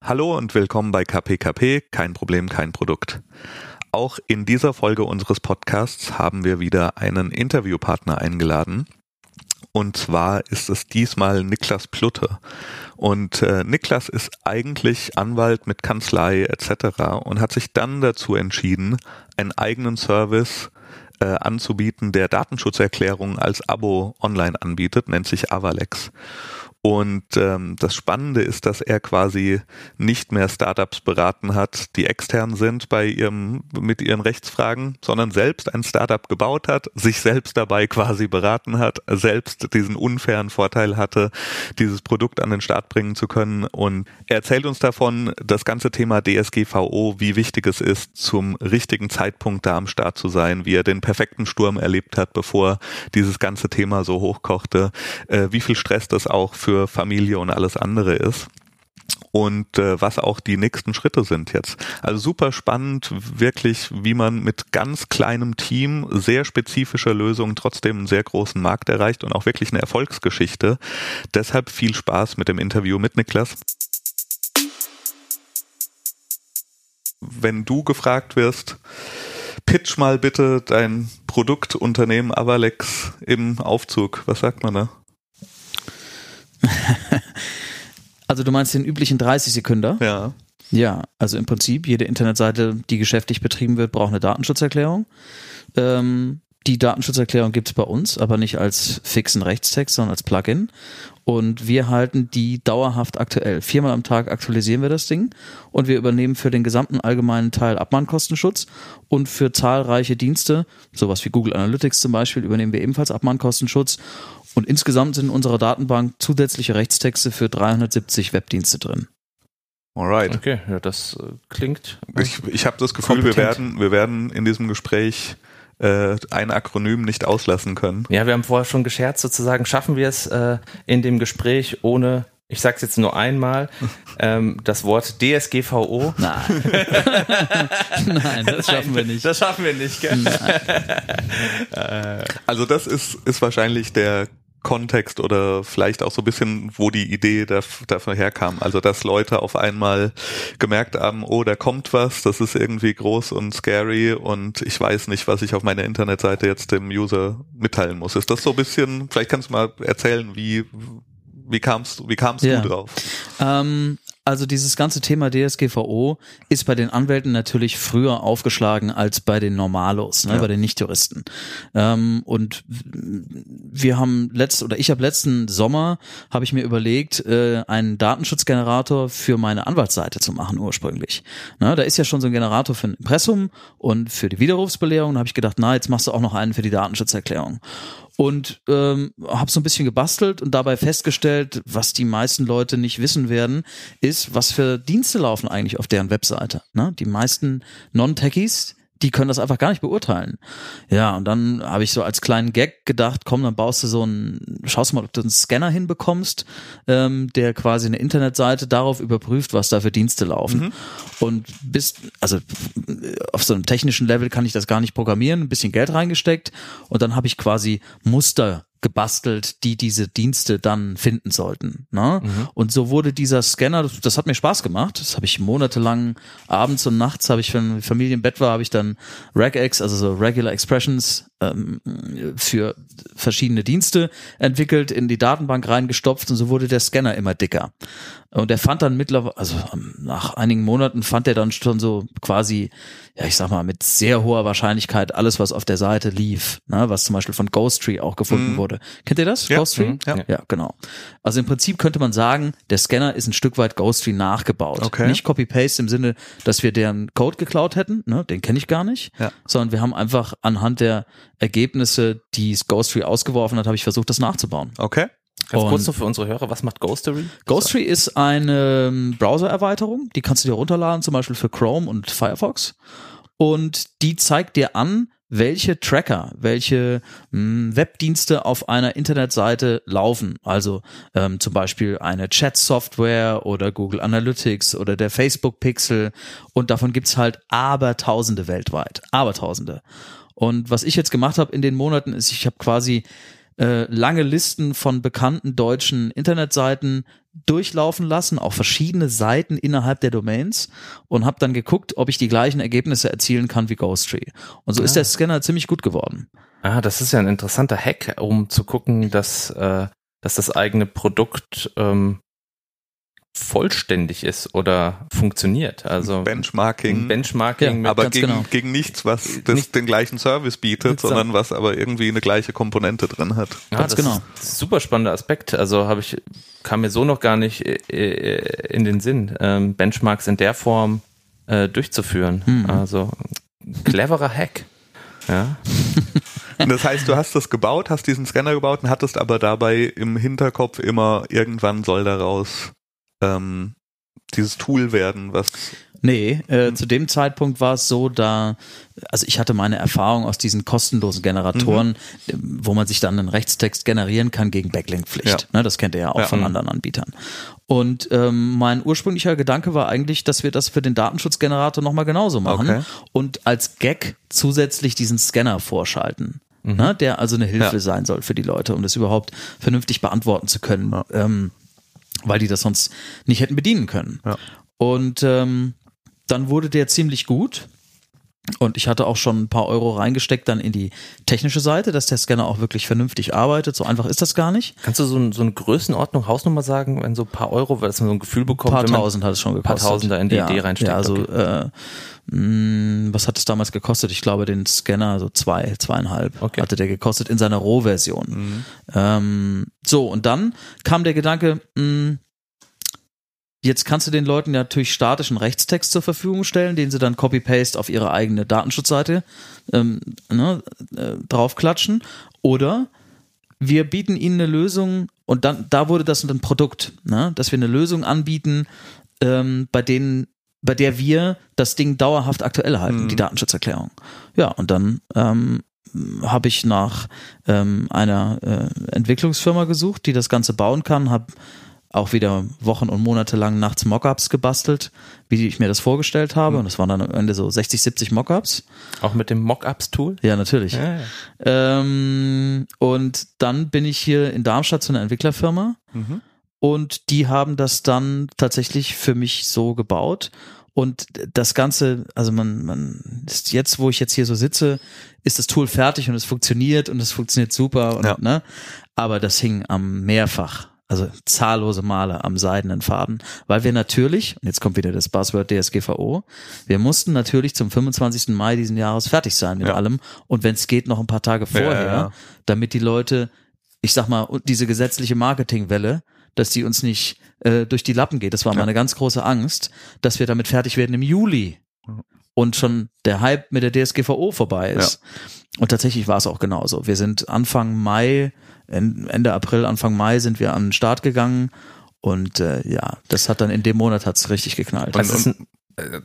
Hallo und willkommen bei KPKP, kein Problem, kein Produkt. Auch in dieser Folge unseres Podcasts haben wir wieder einen Interviewpartner eingeladen. Und zwar ist es diesmal Niklas Plutte. Und äh, Niklas ist eigentlich Anwalt mit Kanzlei etc. und hat sich dann dazu entschieden, einen eigenen Service äh, anzubieten, der Datenschutzerklärungen als Abo online anbietet, nennt sich Avalex. Und ähm, das Spannende ist, dass er quasi nicht mehr Startups beraten hat, die extern sind bei ihrem mit ihren Rechtsfragen, sondern selbst ein Startup gebaut hat, sich selbst dabei quasi beraten hat, selbst diesen unfairen Vorteil hatte, dieses Produkt an den Start bringen zu können. Und er erzählt uns davon, das ganze Thema DSGVO, wie wichtig es ist, zum richtigen Zeitpunkt da am Start zu sein, wie er den perfekten Sturm erlebt hat, bevor dieses ganze Thema so hochkochte, äh, wie viel Stress das auch für für Familie und alles andere ist und äh, was auch die nächsten Schritte sind jetzt. Also super spannend, wirklich, wie man mit ganz kleinem Team sehr spezifischer Lösungen trotzdem einen sehr großen Markt erreicht und auch wirklich eine Erfolgsgeschichte. Deshalb viel Spaß mit dem Interview mit Niklas. Wenn du gefragt wirst, pitch mal bitte dein Produktunternehmen Avalex im Aufzug. Was sagt man da? also du meinst den üblichen 30 Sekunden? Ja. Ja, also im Prinzip jede Internetseite, die geschäftlich betrieben wird, braucht eine Datenschutzerklärung. Ähm, die Datenschutzerklärung gibt es bei uns, aber nicht als fixen Rechtstext, sondern als Plugin. Und wir halten die dauerhaft aktuell. Viermal am Tag aktualisieren wir das Ding und wir übernehmen für den gesamten allgemeinen Teil Abmahnkostenschutz und für zahlreiche Dienste, sowas wie Google Analytics zum Beispiel, übernehmen wir ebenfalls Abmahnkostenschutz und insgesamt sind in unserer Datenbank zusätzliche Rechtstexte für 370 Webdienste drin. Alright. Okay, ja, das äh, klingt. Ich, ich habe das Gefühl, kompetent. wir werden, wir werden in diesem Gespräch äh, ein Akronym nicht auslassen können. Ja, wir haben vorher schon gescherzt, sozusagen, schaffen wir es äh, in dem Gespräch ohne ich sag's jetzt nur einmal, ähm, das Wort DSGVO. Nein. Nein, das schaffen wir nicht. Das schaffen wir nicht, gell? also das ist, ist wahrscheinlich der Kontext oder vielleicht auch so ein bisschen, wo die Idee dafür herkam. Also, dass Leute auf einmal gemerkt haben, oh, da kommt was, das ist irgendwie groß und scary und ich weiß nicht, was ich auf meiner Internetseite jetzt dem User mitteilen muss. Ist das so ein bisschen, vielleicht kannst du mal erzählen, wie, wie kamst, wie kamst ja. du drauf? Ähm, also dieses ganze Thema DSGVO ist bei den Anwälten natürlich früher aufgeschlagen als bei den Normalos, ne, ja. bei den Nichtjuristen. Ähm, und wir haben letzt oder ich habe letzten Sommer habe ich mir überlegt, äh, einen Datenschutzgenerator für meine Anwaltsseite zu machen ursprünglich. Na, da ist ja schon so ein Generator für ein Impressum und für die Widerrufsbelehrung. Da habe ich gedacht, na jetzt machst du auch noch einen für die Datenschutzerklärung und ähm, habe so ein bisschen gebastelt und dabei festgestellt, was die meisten Leute nicht wissen werden, ist, was für Dienste laufen eigentlich auf deren Webseite. Ne? Die meisten Non-Techies, die können das einfach gar nicht beurteilen. Ja, und dann habe ich so als kleinen Gag gedacht, komm, dann baust du so einen, schaust mal, ob du einen Scanner hinbekommst, ähm, der quasi eine Internetseite darauf überprüft, was da für Dienste laufen. Mhm. Und bis, also auf so einem technischen Level kann ich das gar nicht programmieren, ein bisschen Geld reingesteckt und dann habe ich quasi Muster gebastelt, die diese Dienste dann finden sollten. Ne? Mhm. Und so wurde dieser Scanner, das, das hat mir Spaß gemacht. Das habe ich monatelang abends und nachts, habe ich, wenn Familie im Bett war, habe ich dann regex, also so Regular Expressions ähm, für verschiedene Dienste entwickelt, in die Datenbank reingestopft und so wurde der Scanner immer dicker. Und er fand dann mittlerweile, also ähm, nach einigen Monaten fand er dann schon so quasi, ja, ich sag mal, mit sehr hoher Wahrscheinlichkeit alles, was auf der Seite lief, ne, was zum Beispiel von Ghosttree auch gefunden mhm. wurde. Kennt ihr das? Ja. Ghosttree? Mhm, ja. ja, genau. Also im Prinzip könnte man sagen, der Scanner ist ein Stück weit Ghosttree nachgebaut. Okay. Nicht Copy-Paste im Sinne, dass wir deren Code geklaut hätten, ne, den kenne ich gar nicht, ja. sondern wir haben einfach anhand der Ergebnisse, die Ghosttree ausgeworfen hat, habe ich versucht, das nachzubauen. Okay. Ganz kurz noch für unsere Hörer, was macht Ghostery? Ghostery ist eine ähm, Browser-Erweiterung, die kannst du dir runterladen, zum Beispiel für Chrome und Firefox. Und die zeigt dir an, welche Tracker, welche mh, hm, Webdienste auf einer Internetseite laufen. Also ähm, zum Beispiel eine Chat-Software oder Google Analytics oder der Facebook-Pixel. Und davon gibt's halt Abertausende weltweit. Abertausende. Und was ich jetzt gemacht habe in den Monaten ist, ich habe quasi äh, lange Listen von bekannten deutschen Internetseiten durchlaufen lassen, auch verschiedene Seiten innerhalb der Domains und habe dann geguckt, ob ich die gleichen Ergebnisse erzielen kann wie Ghosttree. Und so ah. ist der Scanner ziemlich gut geworden. Ah, das ist ja ein interessanter Hack, um zu gucken, dass, äh, dass das eigene Produkt ähm, vollständig ist oder funktioniert. Also Benchmarking. Benchmarking, ja, aber gegen, genau. gegen nichts, was das nicht, den gleichen Service bietet, sondern was aber irgendwie eine gleiche Komponente drin hat. Ja, Ganz das genau. Ist super spannender Aspekt. Also habe ich kam mir so noch gar nicht äh, äh, in den Sinn, ähm, Benchmarks in der Form äh, durchzuführen. Hm. Also cleverer Hack. Ja. das heißt, du hast das gebaut, hast diesen Scanner gebaut und hattest aber dabei im Hinterkopf immer, irgendwann soll daraus ähm, dieses Tool werden, was Nee, äh, zu dem Zeitpunkt war es so, da, also ich hatte meine Erfahrung aus diesen kostenlosen Generatoren, mhm. wo man sich dann einen Rechtstext generieren kann gegen Backlink-Pflicht. Ja. Ne, das kennt ihr ja auch ja. von anderen Anbietern. Und ähm, mein ursprünglicher Gedanke war eigentlich, dass wir das für den Datenschutzgenerator nochmal genauso machen okay. und als Gag zusätzlich diesen Scanner vorschalten. Mhm. Ne, der also eine Hilfe ja. sein soll für die Leute, um das überhaupt vernünftig beantworten zu können. Ähm, weil die das sonst nicht hätten bedienen können. Ja. Und ähm, dann wurde der ziemlich gut. Und ich hatte auch schon ein paar Euro reingesteckt dann in die technische Seite, dass der Scanner auch wirklich vernünftig arbeitet. So einfach ist das gar nicht. Kannst du so, so eine Größenordnung, Hausnummer sagen, wenn so ein paar Euro, weil man so ein Gefühl bekommt? Ein paar tausend hat es schon gekostet. Ein paar tausend da in die ja, Idee reinsteckt. Ja, also okay. äh, mh, mm, was hat es damals gekostet? Ich glaube, den Scanner so zwei, zweieinhalb okay. hatte der gekostet in seiner Rohversion. Mhm. Ähm, so, und dann kam der Gedanke, mh, mm, Jetzt kannst du den Leuten natürlich statischen Rechtstext zur Verfügung stellen, den sie dann Copy-Paste auf ihre eigene Datenschutzseite ähm, ne, äh, draufklatschen. Oder wir bieten ihnen eine Lösung und dann da wurde das ein Produkt, ne, dass wir eine Lösung anbieten, ähm, bei denen, bei der wir das Ding dauerhaft aktuell halten, mhm. die Datenschutzerklärung. Ja, und dann ähm, habe ich nach ähm, einer äh, Entwicklungsfirma gesucht, die das Ganze bauen kann, habe auch wieder Wochen und Monate lang nachts Mockups gebastelt, wie ich mir das vorgestellt habe. Mhm. Und das waren dann am Ende so 60, 70 Mockups. Auch mit dem Mockups-Tool? Ja, natürlich. Ja, ja. Ähm, und dann bin ich hier in Darmstadt zu einer Entwicklerfirma. Mhm. Und die haben das dann tatsächlich für mich so gebaut. Und das Ganze, also man, man ist jetzt, wo ich jetzt hier so sitze, ist das Tool fertig und es funktioniert und es funktioniert super. Und, ja. ne? Aber das hing am mehrfach also zahllose Male am seidenen Faden, weil wir natürlich, und jetzt kommt wieder das Buzzword DSGVO, wir mussten natürlich zum 25. Mai diesen Jahres fertig sein mit ja. allem und wenn es geht noch ein paar Tage vorher, ja, damit die Leute, ich sag mal, diese gesetzliche Marketingwelle, dass die uns nicht äh, durch die Lappen geht. Das war meine ganz große Angst, dass wir damit fertig werden im Juli und schon der Hype mit der DSGVO vorbei ist. Und tatsächlich war es auch genauso. Wir sind Anfang Mai Ende April, Anfang Mai sind wir an den Start gegangen und äh, ja, das hat dann in dem Monat hat's richtig geknallt. Und, und äh,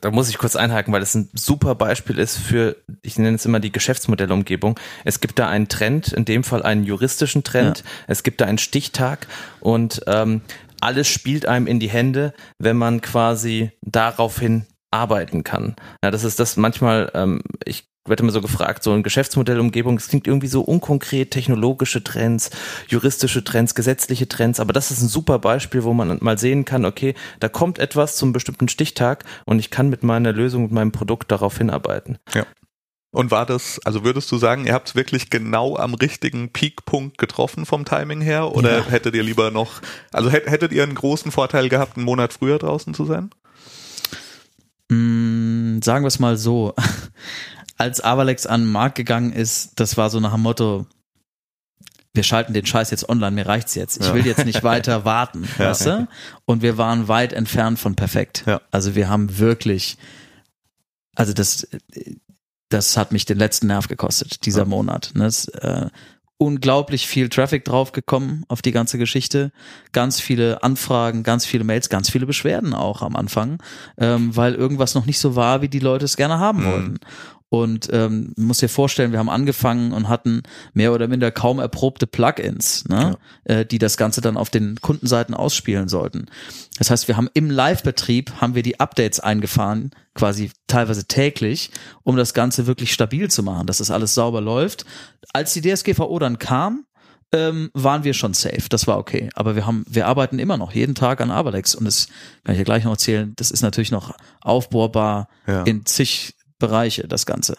da muss ich kurz einhaken, weil das ein super Beispiel ist für, ich nenne es immer die Geschäftsmodellumgebung. Es gibt da einen Trend, in dem Fall einen juristischen Trend. Ja. Es gibt da einen Stichtag und ähm, alles spielt einem in die Hände, wenn man quasi daraufhin arbeiten kann. Ja, das ist das manchmal, ähm, ich wird immer so gefragt, so ein Geschäftsmodellumgebung, es klingt irgendwie so unkonkret, technologische Trends, juristische Trends, gesetzliche Trends, aber das ist ein super Beispiel, wo man mal sehen kann, okay, da kommt etwas zum bestimmten Stichtag und ich kann mit meiner Lösung, mit meinem Produkt darauf hinarbeiten. Ja. Und war das, also würdest du sagen, ihr habt es wirklich genau am richtigen Peakpunkt getroffen vom Timing her oder ja. hättet ihr lieber noch, also hättet ihr einen großen Vorteil gehabt, einen Monat früher draußen zu sein? Mm, sagen wir es mal so als Avalex an den Markt gegangen ist, das war so nach dem Motto, wir schalten den Scheiß jetzt online, mir reicht's jetzt. Ich will jetzt nicht weiter warten, ja. weißt du? Und wir waren weit entfernt von perfekt. Ja. Also wir haben wirklich, also das, das hat mich den letzten Nerv gekostet, dieser ja. Monat. Ne? Das, äh, unglaublich viel Traffic draufgekommen auf die ganze Geschichte. Ganz viele Anfragen, ganz viele Mails, ganz viele Beschwerden auch am Anfang, ähm, weil irgendwas noch nicht so war, wie die Leute es gerne haben mhm. wollten. Und ähm, muss dir vorstellen, wir haben angefangen und hatten mehr oder minder kaum erprobte Plugins, ne, ja. äh, die das Ganze dann auf den Kundenseiten ausspielen sollten. Das heißt, wir haben im Live-Betrieb haben wir die Updates eingefahren, quasi teilweise täglich, um das Ganze wirklich stabil zu machen, dass das alles sauber läuft. Als die DSGVO dann kam, ähm, waren wir schon safe. Das war okay. Aber wir haben, wir arbeiten immer noch jeden Tag an Avalex und das kann ich ja gleich noch erzählen. Das ist natürlich noch aufbohrbar Ja. in zig Bereiche, das Ganze.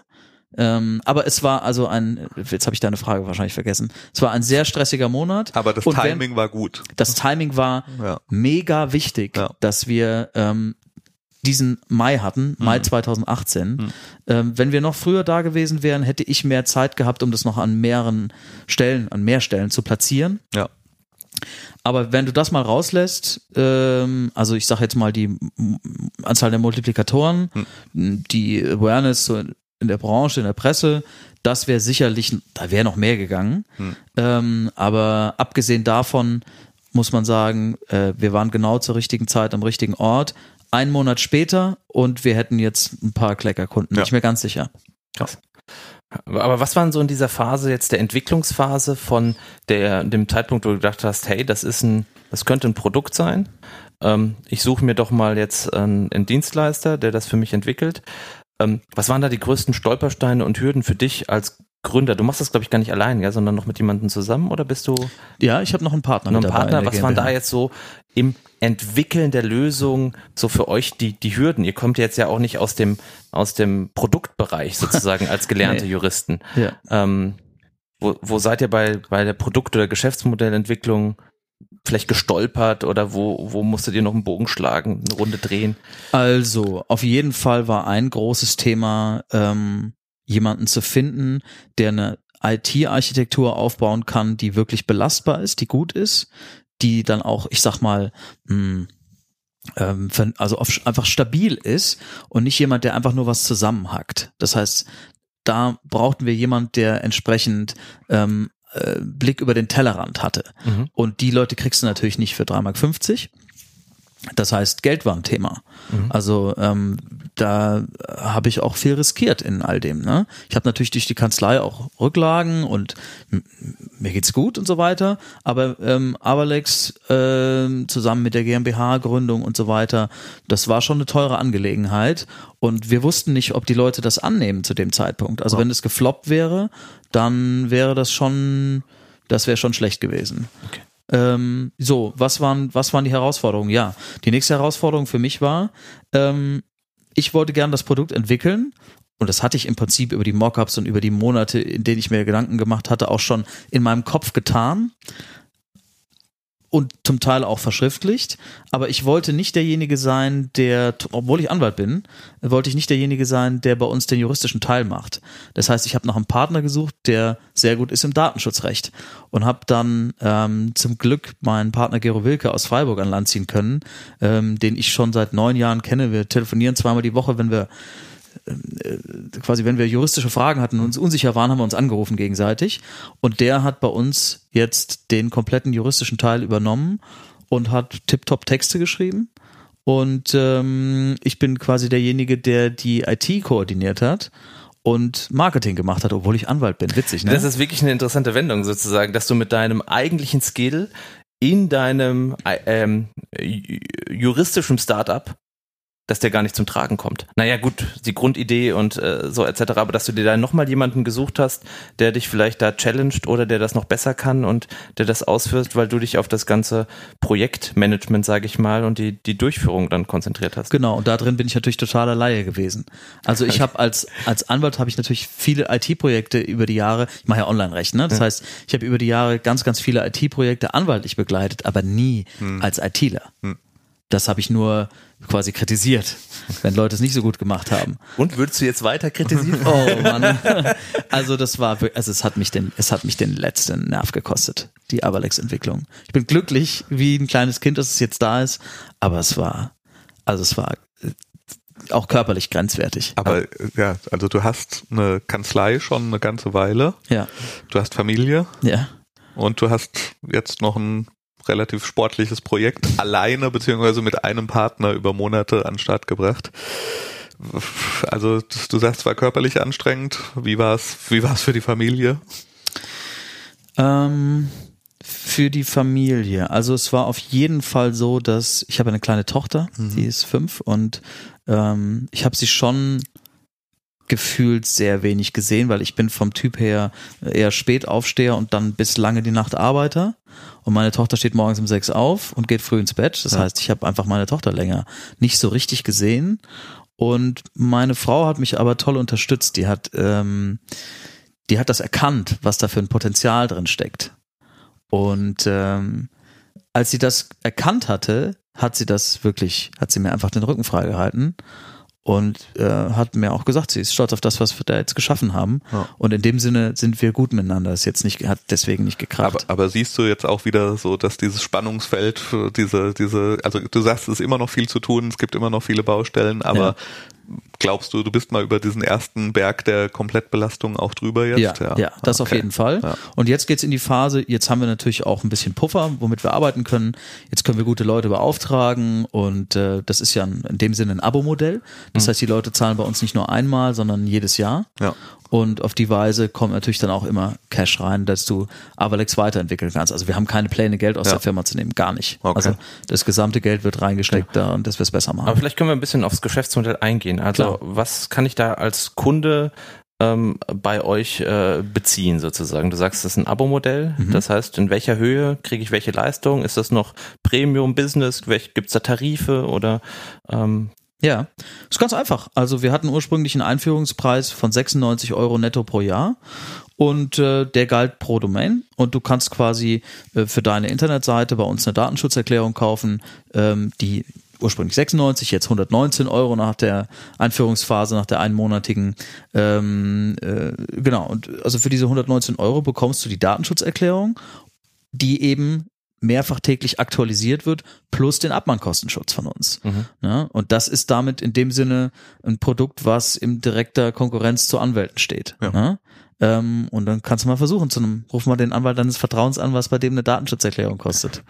Ähm, aber es war also ein, jetzt habe ich deine Frage wahrscheinlich vergessen. Es war ein sehr stressiger Monat. Aber das Und wenn- Timing war gut. Das Timing war Ja. mega wichtig, Ja. dass wir ähm, diesen Mai hatten, Mai 2018. Ähm, wenn wir noch früher da gewesen wären, hätte ich mehr Zeit gehabt, um das noch an mehreren Stellen, an mehr Stellen zu platzieren. Ja. Aber wenn du das mal rauslässt, ähm, also ich sage jetzt mal die Anzahl der Multiplikatoren, die Awareness so in der Branche, in der Presse, das wäre sicherlich, da wäre noch mehr gegangen. Ähm, aber abgesehen davon muss man sagen, äh, wir waren genau zur richtigen Zeit am richtigen Ort. Ein Monat später und wir hätten jetzt ein paar Kleckerkunden, Ja. nicht mehr ganz sicher. Krass. Aber was waren so in dieser Phase jetzt der Entwicklungsphase von der, dem Zeitpunkt, wo du gedacht hast, hey, das ist ein, das könnte ein Produkt sein. Ähm, ich suche mir doch mal jetzt einen, einen Dienstleister, der das für mich entwickelt. Ähm, was waren da die größten Stolpersteine und Hürden für dich als Gründer? Du machst das, glaube ich, gar nicht allein, ja, sondern noch mit jemandem zusammen oder bist du Ja, ich habe noch einen Partner noch mit ein dabei. in Partner? Was waren da jetzt so im Entwickeln der Lösung so für euch die, die Hürden? Ihr kommt jetzt ja auch nicht aus dem, aus dem Produktbereich sozusagen als gelernte Nee. Juristen. Ja. Ähm, wo, wo seid ihr bei, bei der Produkt- oder Geschäftsmodellentwicklung vielleicht gestolpert oder wo, wo musstet ihr noch einen Bogen schlagen, eine Runde drehen? Also, auf jeden Fall war ein großes Thema, ähm, jemanden zu finden, der eine IT-Architektur aufbauen kann, die wirklich belastbar ist, die gut ist, die dann auch, ich sag mal, mh, ähm, ver- also einfach stabil ist und nicht jemand, der einfach nur was zusammenhackt. Das heißt, da brauchten wir jemand, der entsprechend ähm, äh, Blick über den Tellerrand hatte. Mhm. Und die Leute kriegst du natürlich nicht für 3,50 Mark. Das heißt, Geld war ein Thema. Also ähm, da habe ich auch viel riskiert in all dem. Ne? Ich habe natürlich durch die Kanzlei auch Rücklagen und mir geht's gut und so weiter. Aber ähm, Avalex ähm, zusammen mit der GmbH-Gründung und so weiter, das war schon eine teure Angelegenheit. Und wir wussten nicht, ob die Leute das annehmen zu dem Zeitpunkt. Also wenn es gefloppt wäre, dann wäre das schon, das wäre schon schlecht gewesen. Ähm, so, was waren, was waren die Herausforderungen? Ja, die nächste Herausforderung für mich war, ähm, ich wollte gern das Produkt entwickeln und das hatte ich im Prinzip über die Mockups und über die Monate, in denen ich mir Gedanken gemacht hatte, auch schon in meinem Kopf getan und zum Teil auch verschriftlicht. Aber ich wollte nicht derjenige sein, der, obwohl ich Anwalt bin, wollte ich nicht derjenige sein, der bei uns den juristischen Teil macht. Das heißt, ich habe nach einem Partner gesucht, der sehr gut ist im Datenschutzrecht und habe dann ähm, zum Glück meinen Partner Gero Wilke aus Freiburg an Land ziehen können, ähm, den ich schon seit neun Jahren kenne. Wir telefonieren zweimal die Woche, wenn wir quasi, wenn wir juristische Fragen hatten und uns unsicher waren, haben wir uns angerufen gegenseitig. Und der hat bei uns jetzt den kompletten juristischen Teil übernommen und hat tiptop Texte geschrieben. Und ähm, ich bin quasi derjenige, der die IT koordiniert hat und Marketing gemacht hat, obwohl ich Anwalt bin. Witzig, ne? Das ist wirklich eine interessante Wendung sozusagen, dass du mit deinem eigentlichen Skill in deinem äh, ähm, ju- juristischen Startup dass der gar nicht zum Tragen kommt. Naja, gut, die Grundidee und äh, so etc., aber dass du dir da nochmal jemanden gesucht hast, der dich vielleicht da challenged oder der das noch besser kann und der das ausführt, weil du dich auf das ganze Projektmanagement, sage ich mal, und die, die Durchführung dann konzentriert hast. Genau, und da drin bin ich natürlich totaler Laie gewesen. Also ich habe als als Anwalt habe ich natürlich viele IT-Projekte über die Jahre, ich mache ja Online-Recht, ne? Das heißt, ich habe über die Jahre ganz, ganz viele IT-Projekte anwaltlich begleitet, aber nie als ITler. Das habe ich nur quasi kritisiert, wenn Leute es nicht so gut gemacht haben. Und würdest du jetzt weiter kritisieren? Oh Mann. Also das war also es hat mich den es hat mich den letzten Nerv gekostet, die Avalex Entwicklung. Ich bin glücklich wie ein kleines Kind, dass es jetzt da ist, aber es war also es war äh, auch körperlich grenzwertig. Aber äh, ja, also du hast eine Kanzlei schon eine ganze Weile, Ja. du hast Familie Ja. und du hast jetzt noch ein relativ sportliches Projekt alleine beziehungsweise mit einem Partner über Monate an den Start gebracht. Also du sagst, es war körperlich anstrengend. Wie war es? Wie war es für die Familie? Ähm, für die Familie. Also es war auf jeden Fall so, dass ich habe eine kleine Tochter, die ist fünf und ähm, ich habe sie schon gefühlt sehr wenig gesehen, weil ich bin vom Typ her eher Spätaufsteher und dann bis lange die Nacht Arbeiter. Und meine Tochter steht morgens um sechs auf und geht früh ins Bett. Das Ja. heißt, ich habe einfach meine Tochter länger nicht so richtig gesehen. Und meine Frau hat mich aber toll unterstützt. Die hat, ähm, die hat das erkannt, was da für ein Potenzial drin steckt. Und ähm, als sie das erkannt hatte, hat sie das wirklich, hat sie mir einfach den Rücken freigehalten und äh, hat mir auch gesagt, sie ist stolz auf das, was wir da jetzt geschaffen haben. Ja. Und in dem Sinne sind wir gut miteinander. Ist jetzt nicht, hat deswegen nicht gekracht. Aber, aber siehst du jetzt auch wieder so, dass dieses Spannungsfeld, diese, diese, also du sagst, es ist immer noch viel zu tun, es gibt immer noch viele Baustellen, aber Ja. Glaubst du, du bist mal über diesen ersten Berg der Komplettbelastung auch drüber jetzt? Ja, ja, das auf Okay. jeden Fall. Ja. Und jetzt geht's in die Phase, jetzt haben wir natürlich auch ein bisschen Puffer, womit wir arbeiten können. Jetzt können wir gute Leute beauftragen und äh, das ist ja ein, in dem Sinne ein Abo-Modell. Das heißt, die Leute zahlen bei uns nicht nur einmal, sondern jedes Jahr. Ja. Und auf die Weise kommt natürlich dann auch immer Cash rein, dass du Avalex weiterentwickeln kannst. Also wir haben keine Pläne, Geld aus Ja. der Firma zu nehmen, gar nicht. Okay. Also das gesamte Geld wird reingesteckt da und das wir es besser machen. Aber vielleicht können wir ein bisschen aufs Geschäftsmodell eingehen. Also Klar. was kann ich da als Kunde ähm, bei euch äh, beziehen sozusagen? Du sagst, das ist ein Abo-Modell. Mhm. Das heißt, in welcher Höhe kriege ich welche Leistung? Ist das noch Premium Business? Gibt es da Tarife oder ähm, Ja, ist ganz einfach. Also wir hatten ursprünglich einen Einführungspreis von 96 Euro netto pro Jahr und äh, der galt pro Domain und du kannst quasi äh, für deine Internetseite bei uns eine Datenschutzerklärung kaufen, ähm, die ursprünglich 96, jetzt 119 Euro nach der Einführungsphase, nach der einmonatigen. Ähm, äh, genau, und also für diese 119 Euro bekommst du die Datenschutzerklärung, die eben mehrfach täglich aktualisiert wird, plus den Abmahnkostenschutz von uns. Ja, und das ist damit in dem Sinne ein Produkt, was in direkter Konkurrenz zu Anwälten steht. Ja. Ja? Ähm, und dann kannst du mal versuchen, zu einem, ruf mal den Anwalt deines Vertrauens an, was bei dem eine Datenschutzerklärung kostet.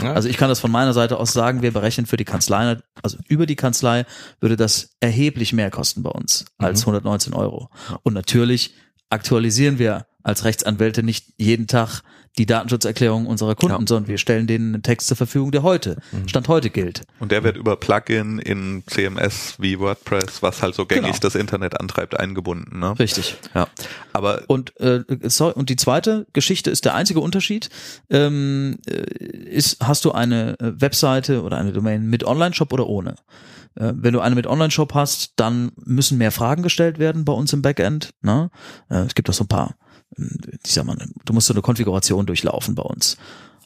Ja. Also ich kann das von meiner Seite aus sagen, wir berechnen für die Kanzlei, also über die Kanzlei würde das erheblich mehr kosten bei uns als 119 Euro. Und natürlich aktualisieren wir als Rechtsanwälte nicht jeden Tag die Datenschutzerklärung unserer Kunden, Ja. sondern wir stellen denen einen Text zur Verfügung, der heute, Stand heute gilt. Und der wird über Plugin in CMS wie WordPress, was halt so gängig Genau. das Internet antreibt, eingebunden. Ne? Richtig. Ja. Aber Und, äh, sorry, und die zweite Geschichte ist der einzige Unterschied. Ähm, äh, ist, hast du eine äh, Webseite oder eine Domain mit Online-Shop oder ohne? Äh, wenn du eine mit Online-Shop hast, dann müssen mehr Fragen gestellt werden bei uns im Backend. Ne? Es gibt auch so ein paar, äh, ich sag mal, du musst so eine Konfiguration durchlaufen bei uns.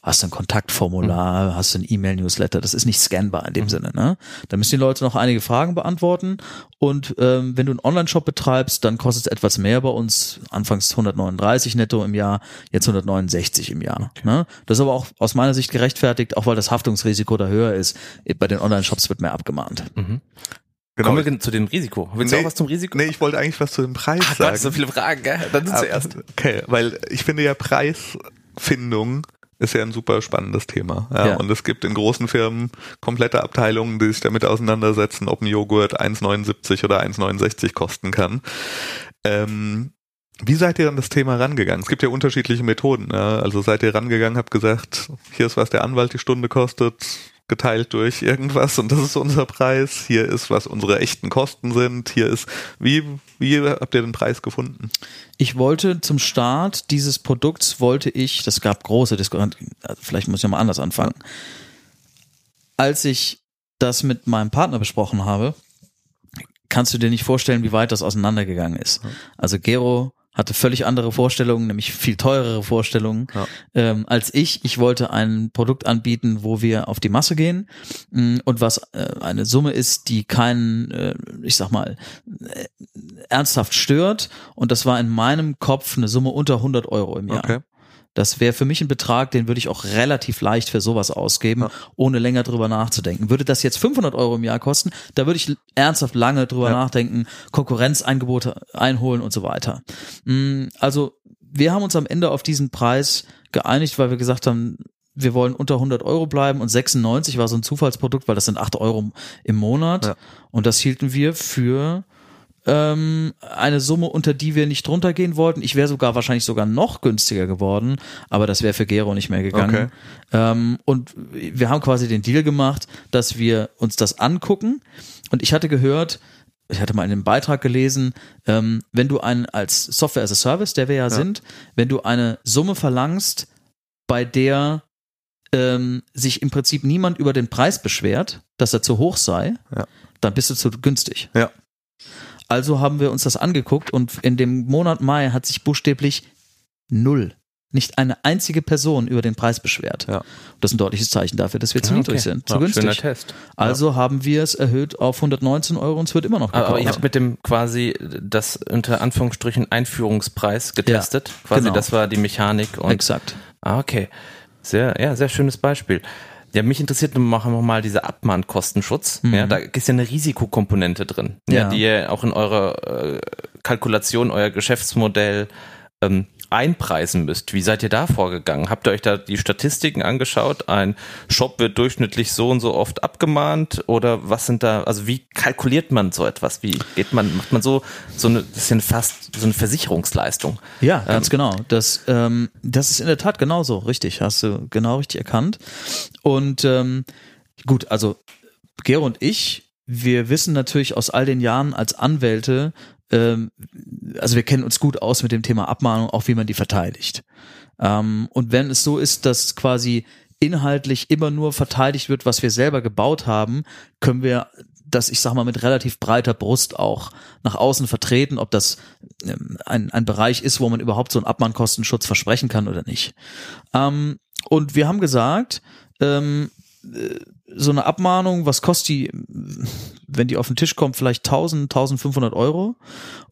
Hast du ein Kontaktformular, hast du ein E-Mail-Newsletter, das ist nicht scannbar in dem Sinne. Ne? Da müssen die Leute noch einige Fragen beantworten und ähm, wenn du einen Online-Shop betreibst, dann kostet es etwas mehr bei uns, anfangs 139 netto im Jahr, jetzt 169 im Jahr. Ne? Das ist aber auch aus meiner Sicht gerechtfertigt, auch weil das Haftungsrisiko da höher ist. Bei den Online-Shops wird mehr abgemahnt. Genau. kommen wir zu dem Risiko? Willst du Nee, auch was zum Risiko? Nee, ich wollte eigentlich was zu dem Preis Ach sagen. Gott, so viele Fragen, gell? Dann du Aber- zuerst. Okay, weil ich finde ja Preisfindung ist ja ein super spannendes Thema. Ja, Ja. Und es gibt in großen Firmen komplette Abteilungen, die sich damit auseinandersetzen, ob ein Joghurt 1,79 oder 1,69 kosten kann. Ähm, wie seid ihr an das Thema rangegangen? Es gibt ja unterschiedliche Methoden. Ja? Also seid ihr rangegangen, habt gesagt, hier ist was der Anwalt die Stunde kostet, geteilt durch irgendwas und das ist unser Preis. Hier ist, was unsere echten Kosten sind. Hier ist, wie, wie habt ihr den Preis gefunden? Ich wollte zum Start dieses Produkts wollte ich, das gab große Diskussionen, vielleicht muss ich mal anders anfangen. Als ich das mit meinem Partner besprochen habe, kannst du dir nicht vorstellen, wie weit das auseinandergegangen ist. Also Gero hatte völlig andere Vorstellungen, nämlich viel teurere Vorstellungen Ja. ähm, als ich. Ich wollte ein Produkt anbieten, wo wir auf die Masse gehen mh, und was äh, eine Summe ist, die keinen, äh, ich sag mal, äh, ernsthaft stört. Und das war in meinem Kopf eine Summe unter 100 Euro im Jahr. Okay. Das wäre für mich ein Betrag, den würde ich auch relativ leicht für sowas ausgeben, Ja. ohne länger drüber nachzudenken. Würde das jetzt 500 Euro im Jahr kosten, da würde ich ernsthaft lange drüber Ja. nachdenken, Konkurrenzangebote einholen und so weiter. Mm, Also wir haben uns am Ende auf diesen Preis geeinigt, weil wir gesagt haben, wir wollen unter 100 Euro bleiben und 96 war so ein Zufallsprodukt, weil das sind 8 Euro im Monat. Ja. Und das hielten wir für ähm, eine Summe, unter die wir nicht drunter gehen wollten. Ich wäre sogar wahrscheinlich sogar noch günstiger geworden, aber das wäre für Gero nicht mehr gegangen. Okay. Ähm, und wir haben quasi den Deal gemacht, dass wir uns das angucken. Und ich hatte gehört, ich hatte mal in einem Beitrag gelesen, ähm, wenn du einen als Software as a Service, der wir ja, ja. sind, wenn du eine Summe verlangst, bei der ähm, sich im Prinzip niemand über den Preis beschwert, dass er zu hoch sei, ja. dann bist du zu günstig. Ja. Also haben wir uns das angeguckt und in dem Monat Mai hat sich buchstäblich null nicht eine einzige Person über den Preis beschwert. Ja. Das ist ein deutliches Zeichen dafür, dass wir zu ah, niedrig okay. sind, zu ja, günstig. Test. Also ja. haben wir es erhöht auf 119 Euro und es wird immer noch gekauft. Aber ihr habt mit dem quasi das unter Anführungsstrichen Einführungspreis getestet. quasi genau. das war die Mechanik. Und, Exakt. Ah, okay. Sehr, ja, sehr schönes Beispiel. Ja, mich interessiert machen wir mal dieser Abmahnkostenschutz. Mhm. Ja, da ist ja eine Risikokomponente drin, ja. ja die ihr auch in eurer äh, Kalkulation, euer Geschäftsmodell ähm, einpreisen müsst. Wie seid ihr da vorgegangen? Habt ihr euch da die Statistiken angeschaut? Ein Shop wird durchschnittlich so und so oft abgemahnt oder was sind da, also wie kalkuliert man so etwas? Wie geht man, macht man so, so eine, ja fast so eine Versicherungsleistung. Ja, ganz ähm, genau. Das, ähm, das ist in der Tat genauso, richtig. Hast du genau richtig erkannt. Und ähm, gut, also Gero und ich, wir wissen natürlich aus all den Jahren als Anwälte, ähm, also wir kennen uns gut aus mit dem Thema Abmahnung, auch wie man die verteidigt. Ähm, und wenn es so ist, dass quasi inhaltlich immer nur verteidigt wird, was wir selber gebaut haben, können wir das, ich sag mal, mit relativ breiter Brust auch nach außen vertreten, ob das ähm, ein, ein Bereich ist, wo man überhaupt so einen Abmahnkostenschutz versprechen kann oder nicht. Ähm, und wir haben gesagt, ähm, äh, so eine Abmahnung, was kostet die, wenn die auf den Tisch kommt, vielleicht 1000, 1500 Euro.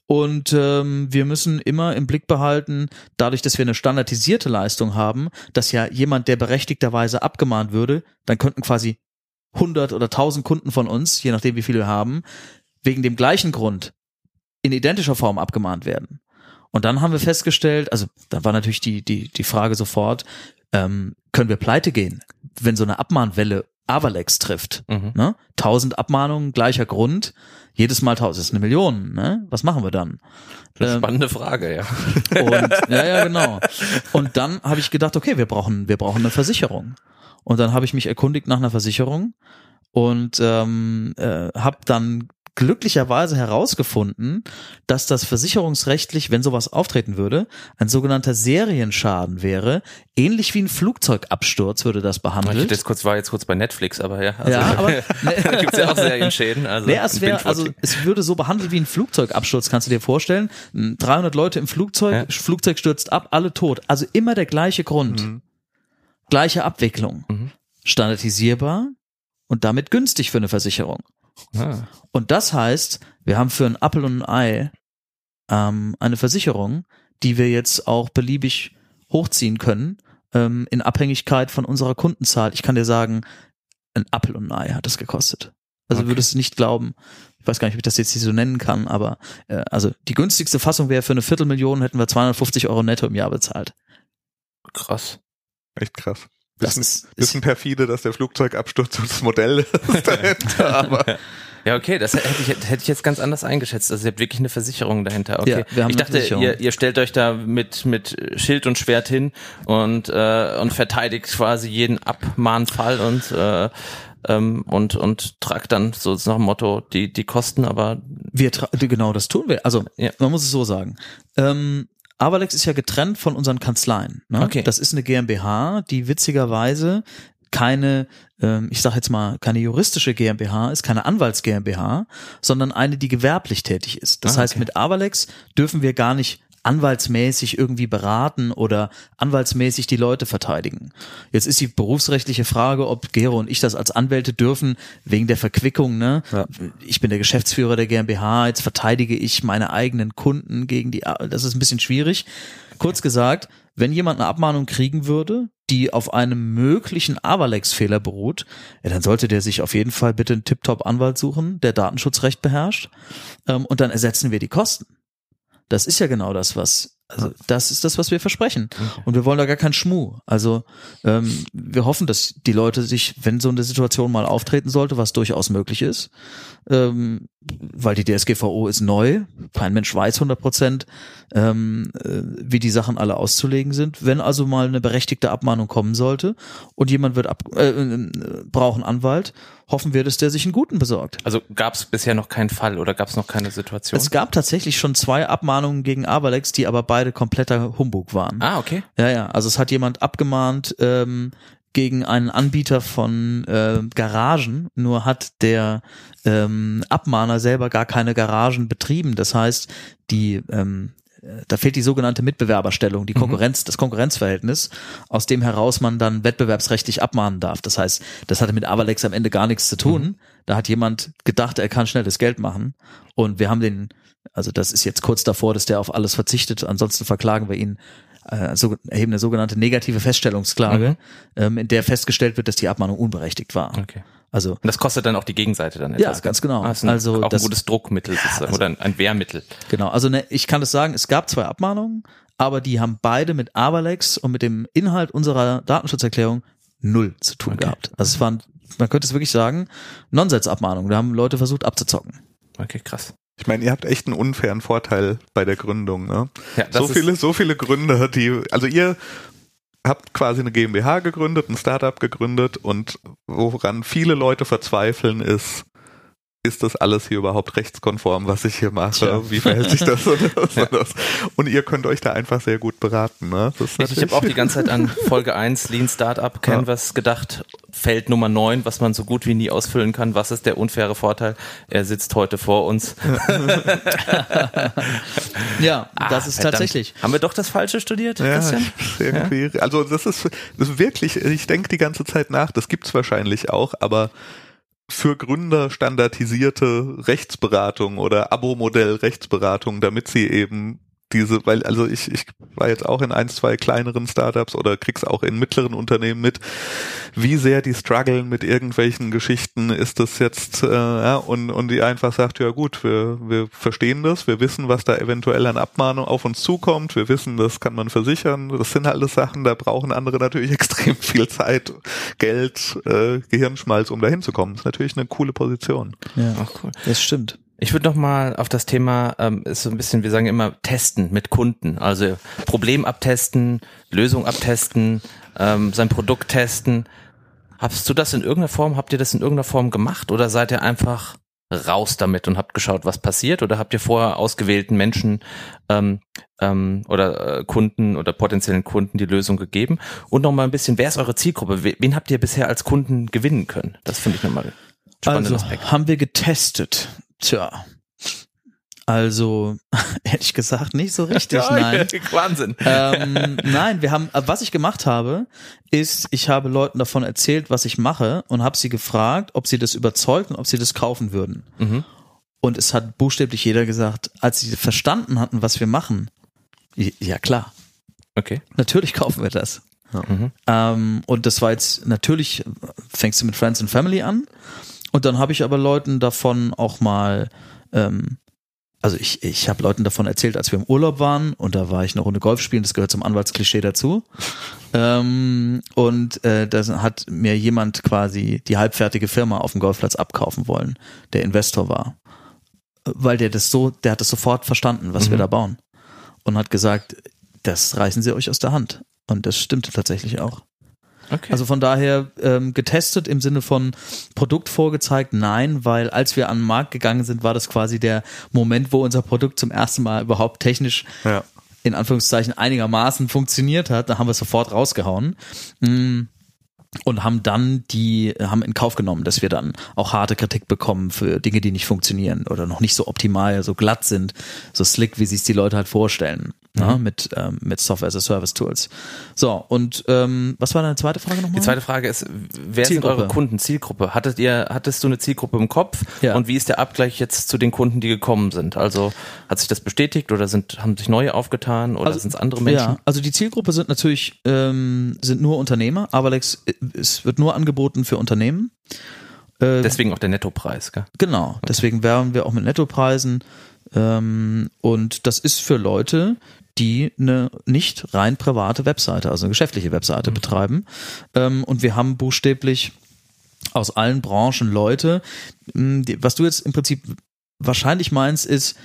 Und ähm, wir müssen immer im Blick behalten, dadurch, dass wir eine standardisierte Leistung haben, dass ja jemand, der berechtigterweise abgemahnt würde, dann könnten quasi 100 oder 1000 Kunden von uns, je nachdem wie viele wir haben, wegen dem gleichen Grund in identischer Form abgemahnt werden. Und dann haben wir festgestellt, also da war natürlich die, die, die Frage sofort, ähm, können wir pleite gehen, wenn so eine Abmahnwelle Avalex trifft. Mhm. Ne? Tausend Abmahnungen, gleicher Grund, jedes Mal tausend, das ist eine Million. Ne? Was machen wir dann? Ähm, spannende Frage, ja. Und, ja, ja, genau. Und dann habe ich gedacht, okay, wir brauchen, wir brauchen eine Versicherung. Und dann habe ich mich erkundigt nach einer Versicherung und ähm, äh, habe dann glücklicherweise herausgefunden, dass das versicherungsrechtlich, wenn sowas auftreten würde, ein sogenannter Serienschaden wäre. Ähnlich wie ein Flugzeugabsturz würde das behandelt. Ich das kurz war jetzt kurz bei Netflix, aber ja. Also, ja, aber da gibt's ja auch Serienschäden. Also, nee, es wäre, also es würde so behandelt wie ein Flugzeugabsturz, kannst du dir vorstellen. 300 Leute im Flugzeug, ja. Flugzeug stürzt ab, alle tot. Also immer der gleiche Grund. Mhm. Gleiche Abwicklung. Mhm. Standardisierbar und damit günstig für eine Versicherung. Ah. Und das heißt, wir haben für ein Apple und ein Ei ähm, eine Versicherung, die wir jetzt auch beliebig hochziehen können, ähm, in Abhängigkeit von unserer Kundenzahl. Ich kann dir sagen, ein Apple und ein Ei hat es gekostet. Also okay. würdest du nicht glauben, ich weiß gar nicht, ob ich das jetzt hier so nennen kann, aber äh, also die günstigste Fassung wäre für eine Viertelmillion hätten wir 250 Euro netto im Jahr bezahlt. Krass. Echt krass. Bisschen, ist, bisschen perfide, dass der Flugzeugabsturz das Modell ist dahinter, aber. Ja, okay, das hätte ich, hätte ich jetzt ganz anders eingeschätzt. Also ihr habt wirklich eine Versicherung dahinter. Okay. Ja, ich dachte, ihr, ihr stellt euch da mit, mit Schild und Schwert hin und, äh, und verteidigt quasi jeden Abmahnfall und äh, ähm, und und tragt dann so nach dem Motto die die Kosten, aber wir genau das tun wir. Also ja. man muss es so sagen. Ähm, Avalex ist ja getrennt von unseren Kanzleien. Ne? Okay. Das ist eine GmbH, die witzigerweise keine, ähm, ich sage jetzt mal, keine juristische GmbH ist, keine Anwalts GmbH, sondern eine, die gewerblich tätig ist. Das ah, okay. heißt, mit Avalex dürfen wir gar nicht anwaltsmäßig irgendwie beraten oder anwaltsmäßig die Leute verteidigen. Jetzt ist die berufsrechtliche Frage, ob Gero und ich das als Anwälte dürfen, wegen der Verquickung. Ne? Ja. Ich bin der Geschäftsführer der GmbH, jetzt verteidige ich meine eigenen Kunden gegen die, das ist ein bisschen schwierig. Kurz gesagt, wenn jemand eine Abmahnung kriegen würde, die auf einem möglichen Avalex-Fehler beruht, ja, dann sollte der sich auf jeden Fall bitte einen Tip-Top-Anwalt suchen, der Datenschutzrecht beherrscht. Ähm, und dann ersetzen wir die Kosten. Das ist ja genau das, was, also das ist das, was wir versprechen. Okay. Und wir wollen da gar keinen Schmuh. Also ähm, wir hoffen, dass die Leute sich, wenn so eine Situation mal auftreten sollte, was durchaus möglich ist, ähm, weil die DSGVO ist neu, kein Mensch weiß 100 Prozent, ähm, äh, wie die Sachen alle auszulegen sind. Wenn also mal eine berechtigte Abmahnung kommen sollte und jemand wird ab, äh, äh, braucht einen Anwalt, hoffen wir, dass der sich einen guten besorgt. Also gab es bisher noch keinen Fall oder gab es noch keine Situation? Es gab tatsächlich schon zwei Abmahnungen gegen Avalex, die aber beide kompletter Humbug waren. Ah, okay. Ja, ja. Also es hat jemand abgemahnt ähm, gegen einen Anbieter von äh, Garagen, nur hat der ähm, Abmahner selber gar keine Garagen betrieben. Das heißt, die ähm, da fehlt die sogenannte Mitbewerberstellung, die Konkurrenz, mhm. das Konkurrenzverhältnis, aus dem heraus man dann wettbewerbsrechtlich abmahnen darf. Das heißt, das hatte mit Avalex am Ende gar nichts zu tun. Mhm. Da hat jemand gedacht, er kann schnelles Geld machen und wir haben den, also das ist jetzt kurz davor, dass der auf alles verzichtet. Ansonsten verklagen wir ihn äh, so, erheben eine sogenannte negative Feststellungsklage, mhm. ähm, in der festgestellt wird, dass die Abmahnung unberechtigt war. Okay. Also und das kostet dann auch die Gegenseite dann etwas. Ja, ganz genau. Ah, ein, also auch das, ein gutes Druckmittel sozusagen also, oder ein, ein Wehrmittel. Genau. Also ne, ich kann das sagen, es gab zwei Abmahnungen, aber die haben beide mit Avalex und mit dem Inhalt unserer Datenschutzerklärung null zu tun okay. gehabt. Also es waren, man könnte es wirklich sagen, Nonsensabmahnungen. Da haben Leute versucht abzuzocken. Okay, krass. Ich meine, ihr habt echt einen unfairen Vorteil bei der Gründung. Ne? Ja, so viele, so viele Gründer, die, also ihr habt quasi eine GmbH gegründet, ein Startup gegründet und woran viele Leute verzweifeln ist, ist das alles hier überhaupt rechtskonform, was ich hier mache? Tja. Wie verhält sich das und das, ja. und das? Und ihr könnt euch da einfach sehr gut beraten. Ne? ich ich habe auch die ganze Zeit an Folge 1 Lean Startup Canvas ja. gedacht. Feld Nummer 9, was man so gut wie nie ausfüllen kann. Was ist der unfaire Vorteil? Er sitzt heute vor uns. ja, ah, das ist verdammt. tatsächlich. Haben wir doch das Falsche studiert, ja, Christian? Irgendwie. Ja? Also das ist, das ist wirklich, ich denke die ganze Zeit nach, das gibt's wahrscheinlich auch, aber für Gründer standardisierte Rechtsberatung oder Abo-Modell Rechtsberatung, damit sie eben diese, weil, also ich, ich war jetzt auch in ein, zwei kleineren Startups oder krieg's auch in mittleren Unternehmen mit, wie sehr die strugglen mit irgendwelchen Geschichten, ist das jetzt, äh, ja, und, und die einfach sagt, ja gut, wir, wir verstehen das, wir wissen, was da eventuell an Abmahnung auf uns zukommt, wir wissen, das kann man versichern, das sind alles Sachen, da brauchen andere natürlich extrem viel Zeit, Geld, äh, Gehirnschmalz, um da hinzukommen. Das ist natürlich eine coole Position. Ja, Ach, cool. Das stimmt. Ich würde noch mal auf das Thema, ähm, ist so ein bisschen, wir sagen immer, testen mit Kunden. Also Problem abtesten, Lösung abtesten, ähm, sein Produkt testen. Hast du das in irgendeiner Form, habt ihr das in irgendeiner Form gemacht oder seid ihr einfach raus damit und habt geschaut, was passiert? Oder habt ihr vorher ausgewählten Menschen ähm, ähm, oder äh, Kunden oder potenziellen Kunden die Lösung gegeben? Und noch mal ein bisschen, wer ist eure Zielgruppe? Wen habt ihr bisher als Kunden gewinnen können? Das finde ich nochmal also, Aspekt. haben wir getestet. Tja. Also, ehrlich gesagt, nicht so richtig, nein. Wahnsinn. Ähm, nein, wir haben, was ich gemacht habe, ist, ich habe Leuten davon erzählt, was ich mache und habe sie gefragt, ob sie das überzeugt und ob sie das kaufen würden. Mhm. Und es hat buchstäblich jeder gesagt, als sie verstanden hatten, was wir machen, ja klar. Okay. Natürlich kaufen wir das. Ja. Mhm. Ähm, und das war jetzt, natürlich fängst du mit Friends and Family an und dann habe ich aber Leuten davon auch mal, ähm, also ich, ich habe Leuten davon erzählt, als wir im Urlaub waren und da war ich eine Runde Golf spielen, das gehört zum Anwaltsklischee dazu. ähm, und äh, da hat mir jemand quasi die halbfertige Firma auf dem Golfplatz abkaufen wollen, der Investor war. Weil der das so, der hat das sofort verstanden, was mhm. wir da bauen. Und hat gesagt, das reißen sie euch aus der Hand. Und das stimmte tatsächlich auch. Okay. Also von daher ähm, getestet im Sinne von Produkt vorgezeigt, nein, weil als wir an den Markt gegangen sind, war das quasi der Moment, wo unser Produkt zum ersten Mal überhaupt technisch ja. in Anführungszeichen einigermaßen funktioniert hat. Da haben wir es sofort rausgehauen. Mhm und haben dann die haben in Kauf genommen, dass wir dann auch harte Kritik bekommen für Dinge, die nicht funktionieren oder noch nicht so optimal, so glatt sind, so slick, wie sich die Leute halt vorstellen mhm. mit, ähm, mit Software as a Service Tools. So, und ähm, was war deine zweite Frage nochmal? Die zweite Frage ist, wer Zielgruppe. sind eure Kunden, Zielgruppe? Hattet ihr, hattest du eine Zielgruppe im Kopf? Ja. Und wie ist der Abgleich jetzt zu den Kunden, die gekommen sind? Also hat sich das bestätigt oder sind, haben sich neue aufgetan oder also, sind es andere Menschen? Ja, also die Zielgruppe sind natürlich, ähm, sind nur Unternehmer. Avalex, äh, es wird nur angeboten für Unternehmen. Äh, deswegen auch der Nettopreis, gell? Genau, deswegen werben wir auch mit Nettopreisen. Ähm, und das ist für Leute, die eine nicht rein private Webseite, also eine geschäftliche Webseite mhm. betreiben. Ähm, und wir haben buchstäblich aus allen Branchen Leute, hm, die, was du jetzt im Prinzip wahrscheinlich meins ist,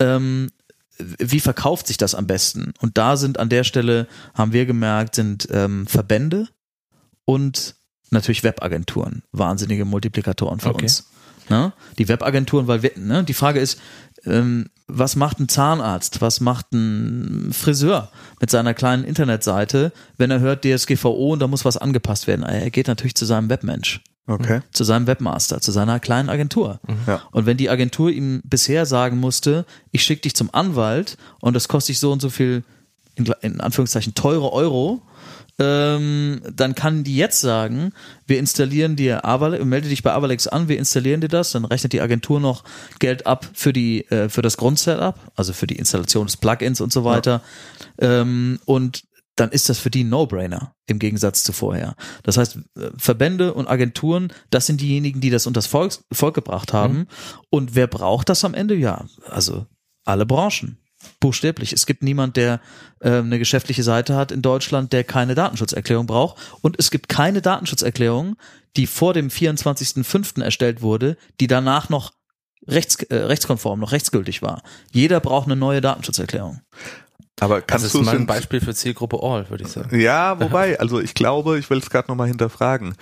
ähm, wie verkauft sich das am besten? Und da sind an der Stelle, haben wir gemerkt, sind ähm, Verbände und natürlich Webagenturen wahnsinnige Multiplikatoren für Okay. uns. Ne? Die Webagenturen, weil wir, ne, die Frage ist, ähm, was macht ein Zahnarzt, was macht ein Friseur mit seiner kleinen Internetseite, wenn er hört DSGVO und da muss was angepasst werden? Er geht natürlich zu seinem Webmensch Okay. zu seinem Webmaster, zu seiner kleinen Agentur. Ja. Und wenn die Agentur ihm bisher sagen musste, ich schicke dich zum Anwalt und das kostet dich so und so viel, in, in Anführungszeichen, teure Euro, ähm, dann kann die jetzt sagen, wir installieren dir Avalex, melde dich bei Avalex an, wir installieren dir das, dann rechnet die Agentur noch Geld ab für die, äh, für das Grundsetup, also für die Installation des Plugins und so weiter. Ähm, und dann ist das für die ein No-Brainer im Gegensatz zu vorher. Das heißt, äh, Verbände und Agenturen, das sind diejenigen, die das unters Volk, Volk gebracht haben. Und wer braucht das am Ende? Ja, also alle Branchen. Buchstäblich. Es gibt niemand, der äh, eine geschäftliche Seite hat in Deutschland, der keine Datenschutzerklärung braucht. Und es gibt keine Datenschutzerklärung, die vor dem 24.05. erstellt wurde, die danach noch rechts, äh, rechtskonform, noch rechtsgültig war. Jeder braucht eine neue Datenschutzerklärung. Aber Das kannst ist du mal ein Beispiel für Zielgruppe All, würde ich sagen. Ja, wobei, also ich glaube, ich will es gerade nochmal hinterfragen.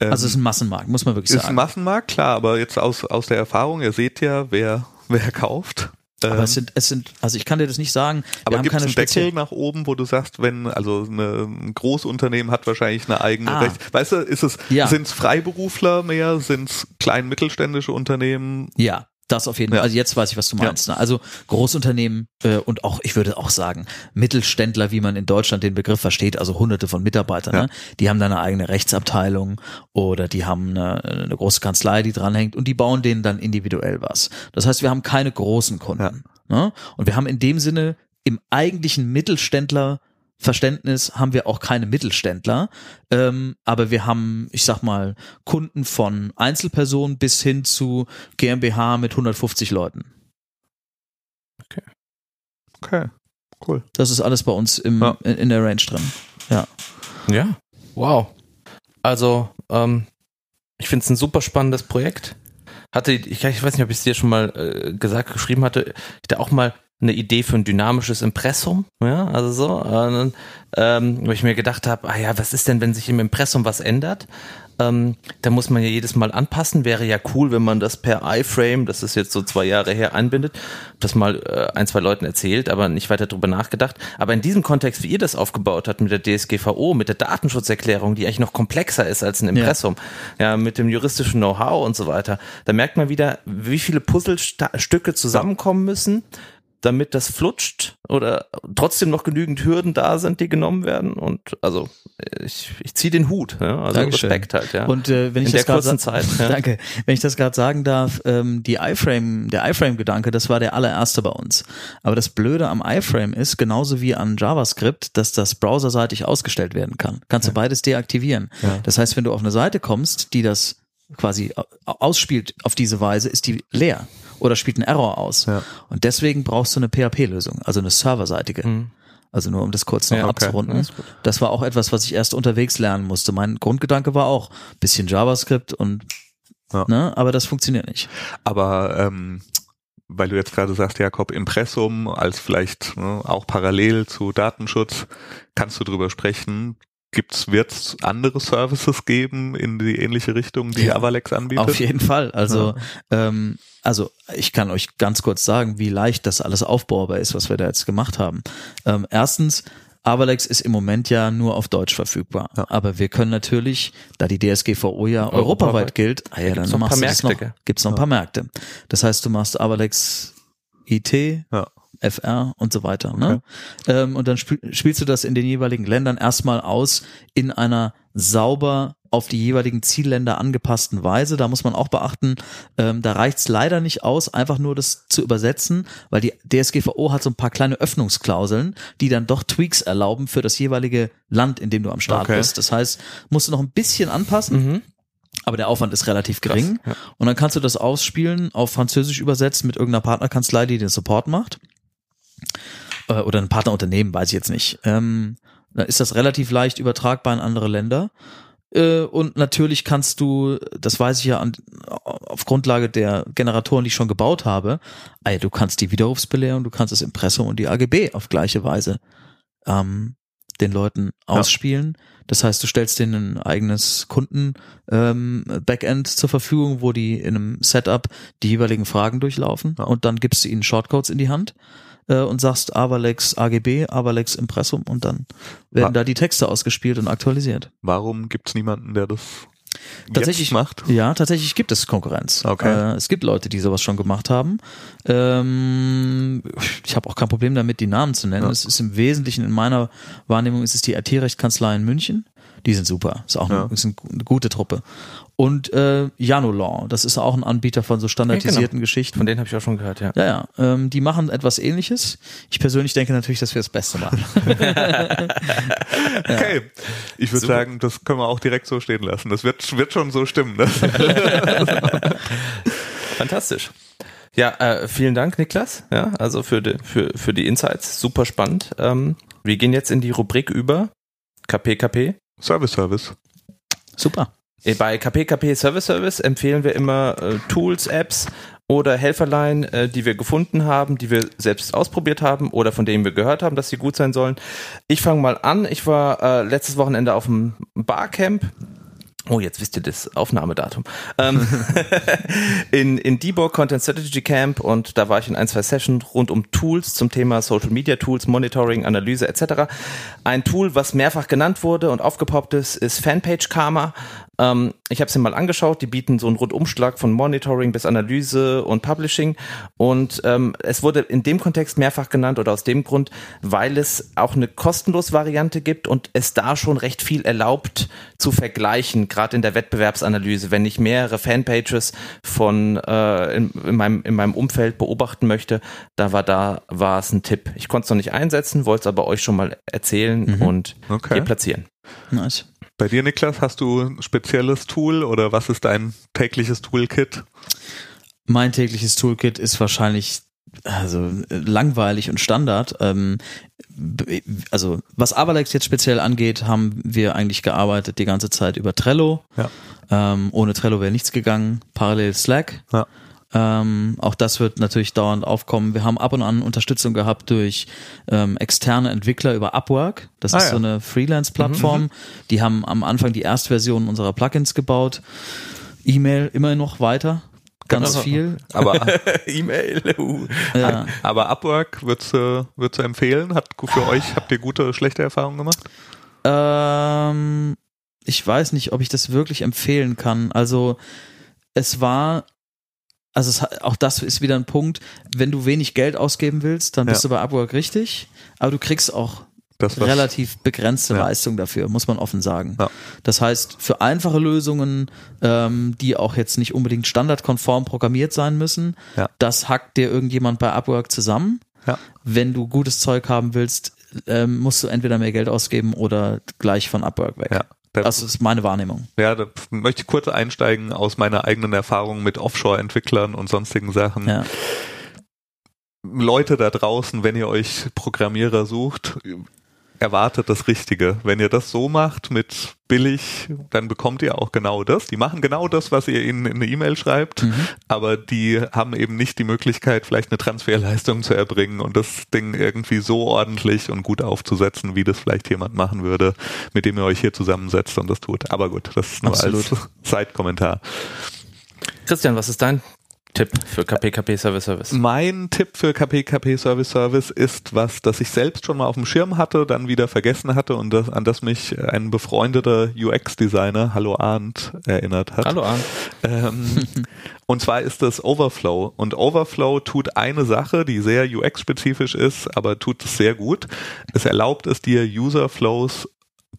Ähm, Also es ist ein Massenmarkt, muss man wirklich ist ein sagen. Massenmarkt, klar, aber jetzt aus, aus der Erfahrung, ihr seht ja, wer, wer kauft. Ähm, Aber es sind, es sind, also ich kann dir das nicht sagen. Aber gibt es einen Deckel nach oben, wo du sagst, wenn, also eine, ein Großunternehmen hat wahrscheinlich eine eigene Ah. Recht. Weißt du, ist es, Ja. sind es Freiberufler mehr, sind es klein mittelständische Unternehmen? Ja, das auf jeden Fall. Ja. Also jetzt weiß ich, was du meinst. Ne? Also Großunternehmen äh, und auch, ich würde auch sagen, Mittelständler, wie man in Deutschland den Begriff versteht, also hunderte von Mitarbeitern, Ja. ne? die haben da eine eigene Rechtsabteilung oder die haben eine, eine große Kanzlei, die dranhängt und die bauen denen dann individuell was. Das heißt, wir haben keine großen Kunden. Ne? Und wir haben in dem Sinne im eigentlichen Mittelständler Verständnis haben wir auch keine Mittelständler, ähm, aber wir haben, ich sag mal, Kunden von Einzelpersonen bis hin zu GmbH mit 150 Leuten. Okay, cool. Das ist alles bei uns im, Ja. in, in der Range drin. Ja. Ja. Wow. Also, ähm, ich finde es ein super spannendes Projekt. Hatte, ich, ich weiß nicht, ob ich es dir schon mal äh, gesagt, geschrieben hatte, ich hatte auch mal eine Idee für ein dynamisches Impressum, ja, also so, äh, ähm, wo ich mir gedacht habe, ah ja, was ist denn, wenn sich im Impressum was ändert? Ähm, da muss man ja jedes Mal anpassen. Wäre ja cool, wenn man das per iFrame, das ist jetzt so zwei Jahre her, einbindet. Das mal äh, ein, zwei Leuten erzählt, aber nicht weiter drüber nachgedacht. Aber in diesem Kontext, wie ihr das aufgebaut habt mit der DSGVO, mit der Datenschutzerklärung, die eigentlich noch komplexer ist als ein Impressum, ja, mit dem juristischen Know-how und so weiter, da merkt man wieder, wie viele Puzzlestücke zusammenkommen müssen, damit das flutscht oder trotzdem noch genügend Hürden da sind, die genommen werden. Und also ich, ich ziehe den Hut, ja? also Dankeschön. Respekt halt, ja. Und äh, wenn ich In der das gerade kurzen Zeit. Ja. Danke. Wenn ich das gerade sagen darf, ähm, die iFrame, der iFrame-Gedanke, das war der allererste bei uns. Aber das Blöde am iFrame ist, genauso wie an JavaScript, dass das browserseitig ausgestellt werden kann. Kannst du beides deaktivieren. Ja. Das heißt, wenn du auf eine Seite kommst, die das quasi au- ausspielt auf diese Weise, ist die leer oder spielt einen Error aus. Ja. Und deswegen brauchst du eine PHP-Lösung, also eine serverseitige. Mhm. Also nur um das kurz noch Ja, okay. abzurunden. Gut. Das war auch etwas, was ich erst unterwegs lernen musste. Mein Grundgedanke war auch bisschen JavaScript und Ja. ne, aber das funktioniert nicht. Aber ähm, weil du jetzt gerade sagst, Jakob, Impressum als vielleicht ne, auch parallel zu Datenschutz, kannst du drüber sprechen. Gibt's, wird's andere Services geben in die ähnliche Richtung, die Ja, Avalex anbietet? Auf jeden Fall. Also, ähm, also ich kann euch ganz kurz sagen, wie leicht das alles aufbaubar ist, was wir da jetzt gemacht haben. Ähm, erstens, Avalex ist im Moment ja nur auf Deutsch verfügbar. Ja. Aber wir können natürlich, da die DSGVO ja europaweit, Europaweit. gilt, ah ja, gibt's dann noch ein machst paar du Märkte, noch, gibt's noch ein paar Märkte. Das heißt, du machst Avalex IT, Ja. FR und so weiter. Ne? Ähm, und dann spiel, spielst du das in den jeweiligen Ländern erstmal aus in einer sauber auf die jeweiligen Zielländer angepassten Weise. Da muss man auch beachten, ähm, da reicht's leider nicht aus, einfach nur das zu übersetzen, weil die DSGVO hat so ein paar kleine Öffnungsklauseln, die dann doch Tweaks erlauben für das jeweilige Land, in dem du am Start Okay. bist. Das heißt, musst du noch ein bisschen anpassen, Mhm. aber der Aufwand ist relativ gering. ja. Und dann kannst du das ausspielen, auf Französisch übersetzen mit irgendeiner Partnerkanzlei, die den Support macht. Äh, Oder ein Partnerunternehmen, weiß ich jetzt nicht. Ähm, dann ist das relativ leicht übertragbar in andere Länder. Äh, Und natürlich kannst du, das weiß ich ja an, auf Grundlage der Generatoren, die ich schon gebaut habe, ey, du kannst die Widerrufsbelehrung, du kannst das Impressum und die AGB auf gleiche Weise ähm, den Leuten ausspielen. Das heißt, du stellst denen ein eigenes Kunden-Backend ähm, zur Verfügung, wo die in einem Setup die jeweiligen Fragen durchlaufen Ja. und dann gibst du ihnen Shortcodes in die Hand äh, und sagst Avalex AGB, Avalex Impressum und dann werden Wa- da die Texte ausgespielt und aktualisiert. Warum gibt's niemanden, der das Tatsächlich macht? Ja, tatsächlich gibt es Konkurrenz. Okay. Äh, es gibt Leute, die sowas schon gemacht haben. Ähm, ich habe auch kein Problem damit, die Namen zu nennen. Ja. Es ist im Wesentlichen in meiner Wahrnehmung ist es die IT-Rechtskanzlei in München. Die sind super. Ist auch Ja. eine, ist eine gute Truppe. Und äh, Janolaw, das ist auch ein Anbieter von so standardisierten Geschichten. Von denen habe ich auch schon gehört, ja. Ja, ja. Ähm, die machen etwas ähnliches. Ich persönlich denke natürlich, dass wir das Beste machen. Okay. Ich würde sagen, das können wir auch direkt so stehen lassen. Das wird, wird schon so stimmen. Ne? Fantastisch. Ja, äh, vielen Dank, Niklas. Ja, also für die, für, für die Insights. Super spannend. Ähm, wir gehen jetzt in die Rubrik über KPKP. Service, Service. super. Äh, Bei KPKP Service Service empfehlen wir immer äh, Tools, Apps oder Helferlein, äh, die wir gefunden haben, die wir selbst ausprobiert haben oder von denen wir gehört haben, dass sie gut sein sollen. Ich fange mal an. Ich war äh, letztes Wochenende auf dem Barcamp. Oh, jetzt wisst ihr das Aufnahmedatum. Ähm, in, in Debug Content Strategy Camp und da war ich in ein, zwei Sessions rund um Tools zum Thema Social Media Tools, Monitoring, Analyse etc. Ein Tool, was mehrfach genannt wurde und aufgepoppt ist, ist Fanpage Karma. Ähm, ich habe es mir mal angeschaut, die bieten so einen Rundumschlag von Monitoring bis Analyse und Publishing und ähm, es wurde in dem Kontext mehrfach genannt oder aus dem Grund, weil es auch eine kostenlos Variante gibt und es da schon recht viel erlaubt zu vergleichen, gerade in der Wettbewerbsanalyse, wenn ich mehrere Fanpages von äh, in, in, meinem, in meinem Umfeld beobachten möchte, da war da war es ein Tipp. Ich konnte es noch nicht einsetzen, wollte es aber euch schon mal erzählen Mhm. und Okay. hier platzieren. Nice. Bei dir, Niklas, hast du ein spezielles Tool oder was ist dein tägliches Toolkit? Mein tägliches Toolkit ist wahrscheinlich also langweilig und Standard. Ähm, also was Avalex jetzt speziell angeht, haben wir eigentlich gearbeitet die ganze Zeit über Trello. Ja. Ähm, ohne Trello wäre nichts gegangen. Parallel Slack. Ja. Ähm, auch das wird natürlich dauernd aufkommen. Wir haben ab und an Unterstützung gehabt durch ähm, externe Entwickler über Upwork. Das Ah, ist ja. so eine Freelance-Plattform. Die haben am Anfang die Erstversion unserer Plugins gebaut. E-Mail immer noch weiter. Ganz Genau. viel. Aber, E-Mail. Uh. Ja. aber Upwork würdest du, würdest du empfehlen? Hat für euch, habt ihr gute, schlechte Erfahrungen gemacht? Ähm, ich weiß nicht, ob ich das wirklich empfehlen kann. Also es war, also es, auch das ist wieder ein Punkt, wenn du wenig Geld ausgeben willst, dann bist Ja. du bei Upwork richtig, aber du kriegst auch Das, relativ begrenzte Ja. Leistung dafür, muss man offen sagen. Ja. Das heißt, für einfache Lösungen, ähm, die auch jetzt nicht unbedingt standardkonform programmiert sein müssen, Ja. das hackt dir irgendjemand bei Upwork zusammen. Wenn du gutes Zeug haben willst, ähm, musst du entweder mehr Geld ausgeben oder gleich von Upwork weg. Das ist meine Wahrnehmung. ja, da möchte ich kurz einsteigen aus meiner eigenen Erfahrung mit Offshore-Entwicklern und sonstigen Sachen. Ja. Leute da draußen, wenn ihr euch Programmierer sucht, erwartet das Richtige. Wenn ihr das so macht mit billig, dann bekommt ihr auch genau das. Die machen genau das, was ihr ihnen in eine E-Mail schreibt, Mhm. aber die haben eben nicht die Möglichkeit, vielleicht eine Transferleistung zu erbringen und das Ding irgendwie so ordentlich und gut aufzusetzen, wie das vielleicht jemand machen würde, mit dem ihr euch hier zusammensetzt und das tut. Aber gut, das ist nur Absolut. als Zeitkommentar. Christian, was ist dein Tipp für KPKP Service Service? Mein Tipp für KPKP Service Service ist was, das ich selbst schon mal auf dem Schirm hatte, dann wieder vergessen hatte und das, an das mich ein befreundeter UX-Designer, Hallo Arndt, erinnert hat. Hallo Arndt. Ähm, und zwar ist das Overflow. Und Overflow tut eine Sache, die sehr UX-spezifisch ist, aber tut es sehr gut. Es erlaubt es dir, User-Flows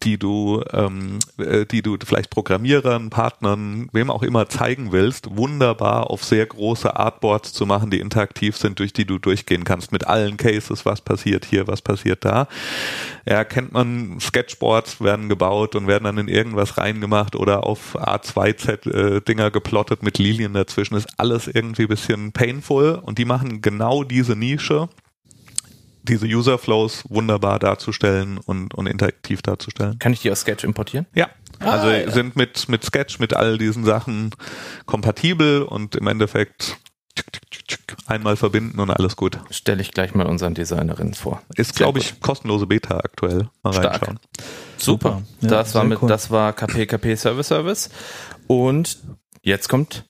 die du, ähm, äh, die du vielleicht Programmierern, Partnern, wem auch immer zeigen willst, wunderbar auf sehr große Artboards zu machen, die interaktiv sind, durch die du durchgehen kannst mit allen Cases, was passiert hier, was passiert da. Ja, kennt man, Sketchboards werden gebaut und werden dann in irgendwas reingemacht oder auf A2Z-Dinger geplottet mit Lilien dazwischen. Ist alles irgendwie bisschen painful und die machen genau diese Nische diese User Flows wunderbar darzustellen und, und interaktiv darzustellen. Kann ich die aus Sketch importieren? Ja, Also Ah, ja. sind mit, mit Sketch, mit all diesen Sachen kompatibel und im Endeffekt einmal verbinden und alles gut. Stelle ich gleich mal unseren Designerinnen vor. Ist, glaube ich, kostenlose Beta aktuell. Mal Stark. reinschauen. Super. Ja, das war mit, cool. das war KP KP Service Service. Und jetzt kommt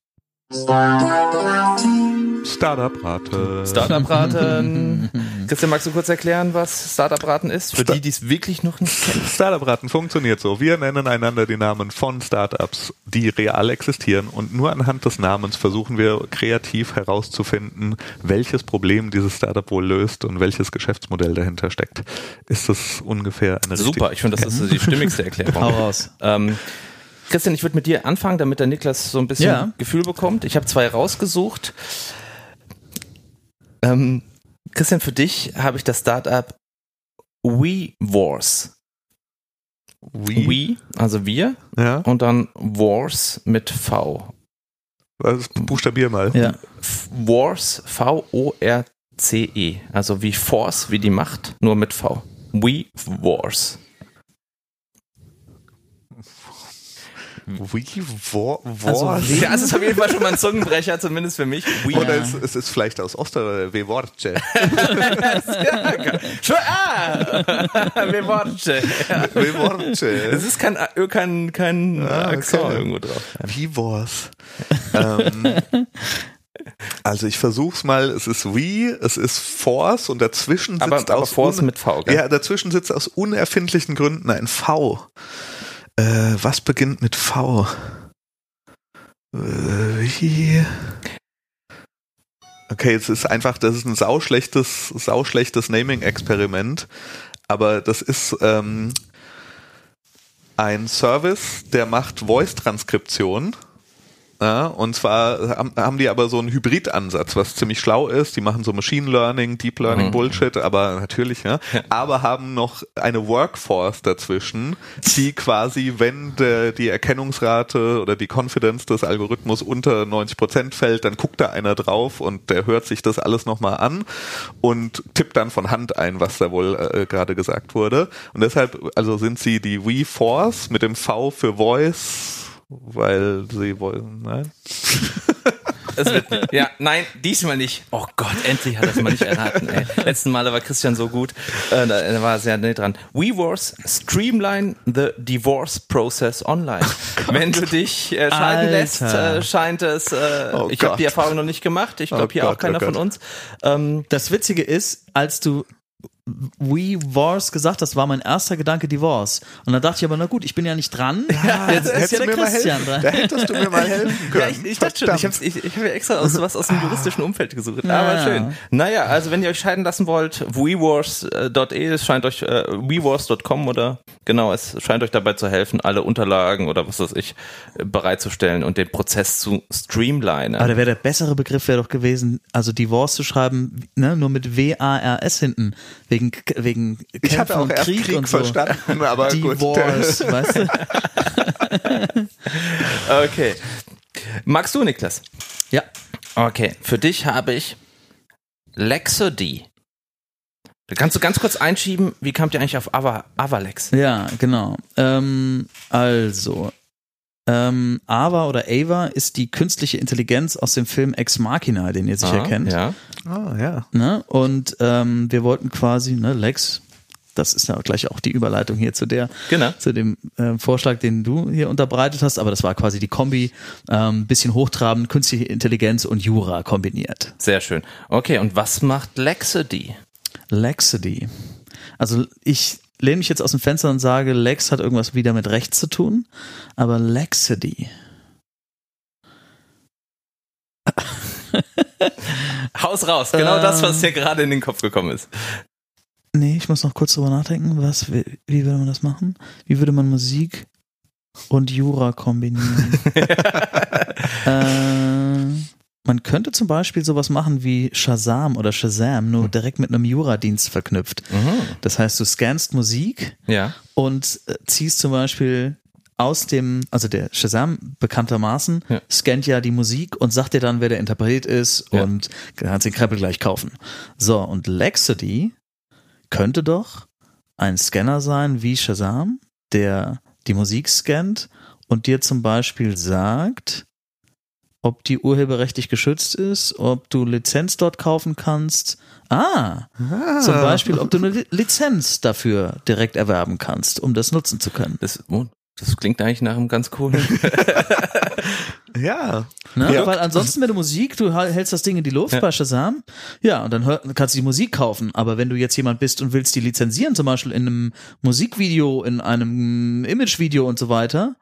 Startup-Rate. Startup-Raten. Christian, magst du kurz erklären, was Startup-Raten ist? Für Sta- die, die es wirklich noch nicht kennen. Startup-Raten funktioniert so. Wir nennen einander die Namen von Startups, die real existieren und nur anhand des Namens versuchen wir kreativ herauszufinden, welches Problem dieses Startup wohl löst und welches Geschäftsmodell dahinter steckt. Ist das ungefähr eine Super, ich finde, das ist die stimmigste Erklärung. Hau raus. Ähm, Christian, ich würde mit dir anfangen, damit der Niklas so ein bisschen Ja. Gefühl bekommt. Ich habe zwei rausgesucht. Ähm, Christian, für dich habe ich das Startup WeWars. Wie? We, also wir, Ja, und dann Wars mit V. also buchstabier mal. Ja. Wars, V-O-R-C-E. Also wie Force, wie die Macht, nur mit V. We Wars. Wie? Wo? Wo? Also, Ja, es ist auf jeden Fall schon mal ein Zungenbrecher, zumindest für mich. We Oder es, es ist vielleicht aus Oster, wie Worte. Schon, ah! Wir warten. Wie Worte. Es ist kein, äh, kein, kein Ah, Akzent okay. irgendwo drauf. Wie war's? ähm, also ich versuch's mal, es ist wie, es ist Force und dazwischen sitzt Aber, aber aus Force mit V, gell? Ja, dazwischen sitzt aus unerfindlichen Gründen ein V. Äh, was beginnt mit V? Äh? Okay, es ist einfach, das ist ein sauschlechtes, sauschlechtes Naming-Experiment, aber das ist ähm, ein Service, der macht Voice-Transkription. Ja, und zwar haben, die aber so einen Hybridansatz, was ziemlich schlau ist. Die machen so Machine Learning, Deep Learning Mhm. Bullshit, aber natürlich, ja. Aber haben noch eine Workforce dazwischen, die quasi, wenn der, die Erkennungsrate oder die Confidence des Algorithmus unter 90 Prozent fällt, dann guckt da einer drauf und der hört sich das alles nochmal an und tippt dann von Hand ein, was da wohl äh, gerade gesagt wurde. Und deshalb, also sind sie die WeForce mit dem V für Voice, weil sie wollen, nein? Es wird, ja, nein, diesmal nicht. Oh Gott, endlich hat er es mal nicht erraten. Ey. Letzten Male war Christian so gut, äh, da, da war er sehr nett dran. WeWars streamline the divorce process online. Wenn du dich äh, scheiden Alter. lässt, äh, scheint es. Äh, Oh ich habe die Erfahrung noch nicht gemacht. Ich glaube Oh hier Gott, auch keiner oh Gott. von uns. Ähm, Das Witzige ist, als du We Wars gesagt hast, war mein erster Gedanke Divorce. Und dann dachte ich aber, na gut, ich bin ja nicht dran. Jetzt ist ja der Christian dran. da hättest du mir mal helfen können. Ja, ich, ich dachte schon, ich habe ich, ich hab ja extra aus, was aus dem juristischen Umfeld gesucht. Ja. Aber schön. Naja, also wenn ihr euch scheiden lassen wollt, wewars.de, es scheint euch, äh, wewars.com oder genau, es scheint euch dabei zu helfen, alle Unterlagen oder was weiß ich äh, bereitzustellen und den Prozess zu streamlinen. Aber da wäre der bessere Begriff wäre doch gewesen, also Divorce zu schreiben, ne, nur mit W-A-R-S hinten. Wegen, wegen Kämpfen Ich hatte auch erst Krieg, Krieg, und so. verstanden, aber gut. Divorce, weißt du? Okay. Magst du, Niklas? Ja. Okay, für dich habe ich Lexody. Da kannst du ganz kurz einschieben, wie kamt ihr eigentlich auf Ava, Avalex? Ja, genau. Ähm, also, ähm, Ava oder Ava ist die künstliche Intelligenz aus dem Film Ex Machina, den ihr sicher Ah, kennt. Ja. Ah, ja. Ne? Und ähm, wir wollten quasi, ne, Lex, das ist ja gleich auch die Überleitung hier zu der, Genau. zu dem äh, Vorschlag, den du hier unterbreitet hast, aber das war quasi die Kombi, ähm, bisschen hochtrabend, künstliche Intelligenz und Jura kombiniert. Sehr schön. Okay, und was macht Lexody? Lexity. Also ich lehne mich jetzt aus dem Fenster und sage, Lex hat irgendwas wieder mit Recht zu tun, aber Lexity. Haus raus, genau das, was Ähm. dir gerade in den Kopf gekommen ist. Nee, ich muss noch kurz drüber nachdenken. Was, wie, wie würde man das machen? Wie würde man Musik und Jura kombinieren? äh, man könnte zum Beispiel sowas machen wie Shazam oder Shazam, nur direkt mit einem Jura-Dienst verknüpft. Das heißt, du scannst Musik Ja. und äh, ziehst zum Beispiel aus dem, also der Shazam bekanntermaßen, Ja. scannt ja die Musik und sagt dir dann, wer der Interpret ist Ja. und kannst den Kreppel gleich kaufen. So, und Lexity könnte doch ein Scanner sein wie Shazam, der die Musik scannt und dir zum Beispiel sagt, ob die urheberrechtlich geschützt ist, ob du Lizenz dort kaufen kannst. Ah, Ah. zum Beispiel, ob du eine Li- Lizenz dafür direkt erwerben kannst, um das nutzen zu können. Das, oh, das klingt eigentlich nach einem ganz coolen. Ja. Ne? Ja. Weil ansonsten mit der Musik, du hältst das Ding in die Luft Ja. bei Shazam, ja, und dann hör, kannst du die Musik kaufen. Aber wenn du jetzt jemand bist und willst die lizenzieren, zum Beispiel in einem Musikvideo, in einem Imagevideo und so weiter,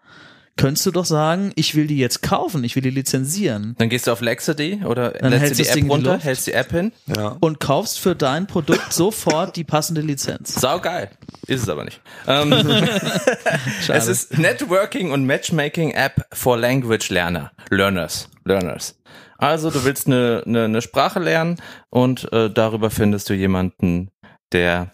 könntest du doch sagen, ich will die jetzt kaufen, ich will die lizenzieren. Dann gehst du auf Lexity oder Dann hältst du die Ding App in die runter, Luft. hältst die App hin. Ja. Und kaufst für dein Produkt sofort die passende Lizenz. Sau geil. Ist es aber nicht. Ähm, es ist Networking und Matchmaking App for Language Learner. Learners. Learners. Also du willst eine, eine, eine Sprache lernen und äh, darüber findest du jemanden, der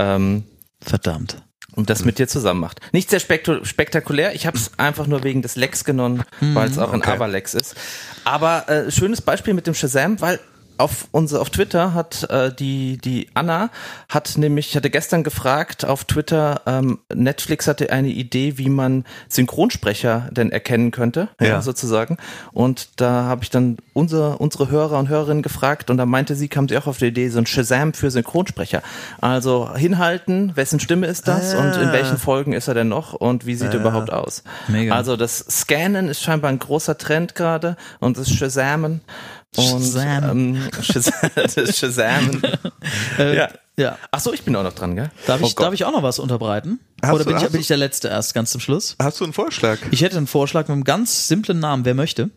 ähm, Verdammt. Und das mit dir zusammen macht. Nicht sehr spektakulär. Ich habe es einfach nur wegen des Lex genommen, weil es auch ein okay. Avalex ist. Aber äh, schönes Beispiel mit dem Shazam, weil auf unser auf Twitter hat äh, die die Anna hat nämlich hatte gestern gefragt auf Twitter ähm, Netflix hatte eine Idee wie man Synchronsprecher denn erkennen könnte ja. Ja. sozusagen und da habe ich dann unser, unsere Hörer und Hörerinnen gefragt und da meinte sie kam sie auch auf die Idee so ein Shazam für Synchronsprecher also hinhalten wessen Stimme ist das Ah. und in welchen Folgen ist er denn noch und wie sieht er überhaupt aus Mega. also das Scannen ist scheinbar ein großer Trend gerade und das Shazamen und Shazam. ähm, Shazam. Äh, ja. ja. Ach so, ich bin auch noch dran, gell? Darf Oh ich, Gott. darf ich auch noch was unterbreiten? Hast Oder du- bin, ich, bin ich der Letzte erst ganz zum Schluss? Hast du einen Vorschlag? Ich hätte einen Vorschlag mit einem ganz simplen Namen. Wer möchte?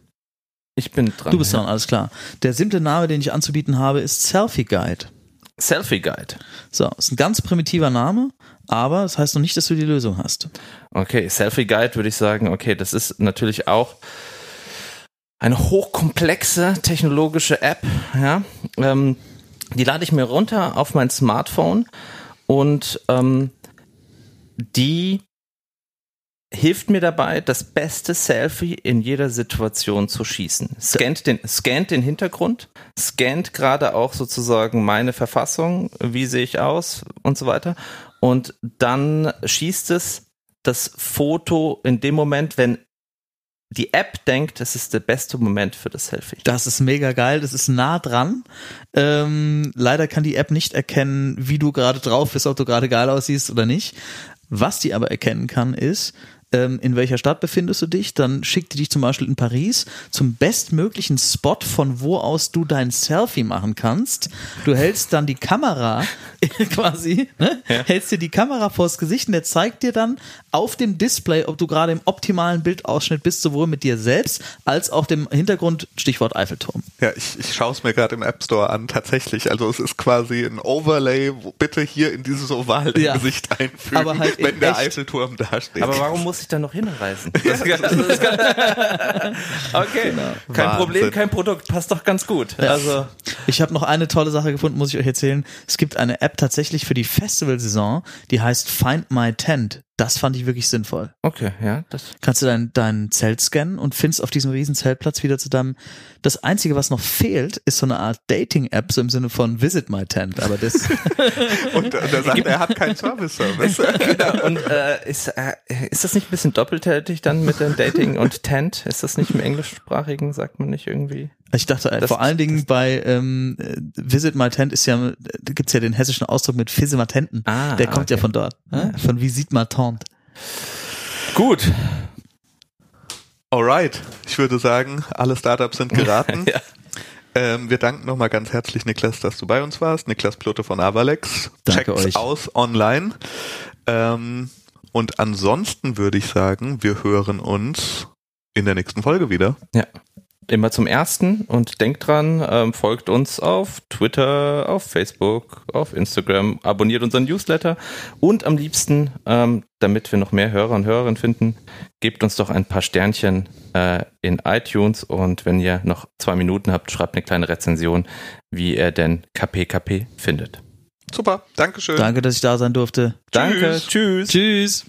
Ich bin dran. Du bist dran, alles klar. Der simple Name, den ich anzubieten habe, ist Selfie Guide. Selfie Guide. So, ist ein ganz primitiver Name, aber das heißt noch nicht, dass du die Lösung hast. Okay, Selfie Guide würde ich sagen, okay, das ist natürlich auch eine hochkomplexe technologische App, ja. Ähm, die lade ich mir runter auf mein Smartphone und ähm, die hilft mir dabei, das beste Selfie in jeder Situation zu schießen. Scannt den, scannt den Hintergrund, scannt gerade auch sozusagen meine Verfassung, wie sehe ich aus und so weiter. Und dann schießt es das Foto in dem Moment, wenn die App denkt, das ist der beste Moment für das Selfie. Das ist mega geil, das ist nah dran. Ähm, leider kann die App nicht erkennen, wie du gerade drauf bist, ob du gerade geil aussiehst oder nicht. Was die aber erkennen kann, ist, ähm, in welcher Stadt befindest du dich, dann schickt die dich zum Beispiel in Paris zum bestmöglichen Spot, von wo aus du dein Selfie machen kannst. Du hältst dann die Kamera quasi, ne? hältst dir die Kamera vors Gesicht und der zeigt dir dann auf dem Display, ob du gerade im optimalen Bildausschnitt bist, sowohl mit dir selbst als auch dem Hintergrund, Stichwort Eiffelturm. Ja, ich, ich schaue es mir gerade im App Store an, tatsächlich. Also es ist quasi ein Overlay, wo bitte hier in dieses Oval dein Ja. Gesicht einfügen, Aber halt wenn der echt. Eiffelturm da steht. Aber warum muss ich da noch hinreisen? Das, das, das, okay, kein Wahnsinn. Problem, kein Produkt, passt doch ganz gut. Also Ich habe noch eine tolle Sache gefunden, muss ich euch erzählen. Es gibt eine App tatsächlich für die Festivalsaison, die heißt Find My Tent. Das fand ich wirklich sinnvoll. okay, ja, das Kannst du dein, dein Zelt scannen und findest auf diesem riesen Zeltplatz wieder zu deinem. Das Einzige, was noch fehlt, ist so eine Art Dating-App, so im Sinne von Visit My Tent. Aber das, Und äh, der sagt, er hat keinen Service-Service. genau. Und äh, ist, äh, ist das nicht ein bisschen doppeltätig dann mit dem Dating und Tent? Ist das nicht im englischsprachigen, sagt man nicht irgendwie? Ich dachte, äh, Das- vor allen Dingen bei ähm, äh, Visit My Tent ist ja, gibt's ja den hessischen Ausdruck mit Fisimatenten. Ah, Der kommt ja okay. von dort. Ne? Von Visite Ma Tante. Gut. Alright, ich würde sagen, alle Startups sind geraten. Ja. ähm, wir danken nochmal ganz herzlich, Niklas, dass du bei uns warst. Niklas Plutte von Avalex. Danke Checkt's euch. aus online. Ähm, und ansonsten würde ich sagen, wir hören uns in der nächsten Folge wieder. Ja. Immer zum ersten und denkt dran, ähm, folgt uns auf Twitter, auf Facebook, auf Instagram, abonniert unseren Newsletter und am liebsten, ähm, damit wir noch mehr Hörer und Hörerinnen finden, gebt uns doch ein paar Sternchen äh, in iTunes und wenn ihr noch zwei Minuten habt, schreibt eine kleine Rezension, wie ihr denn KPKP findet. Super, Dankeschön. Danke, dass ich da sein durfte. Danke, Tschüss. tschüss. Tschüss.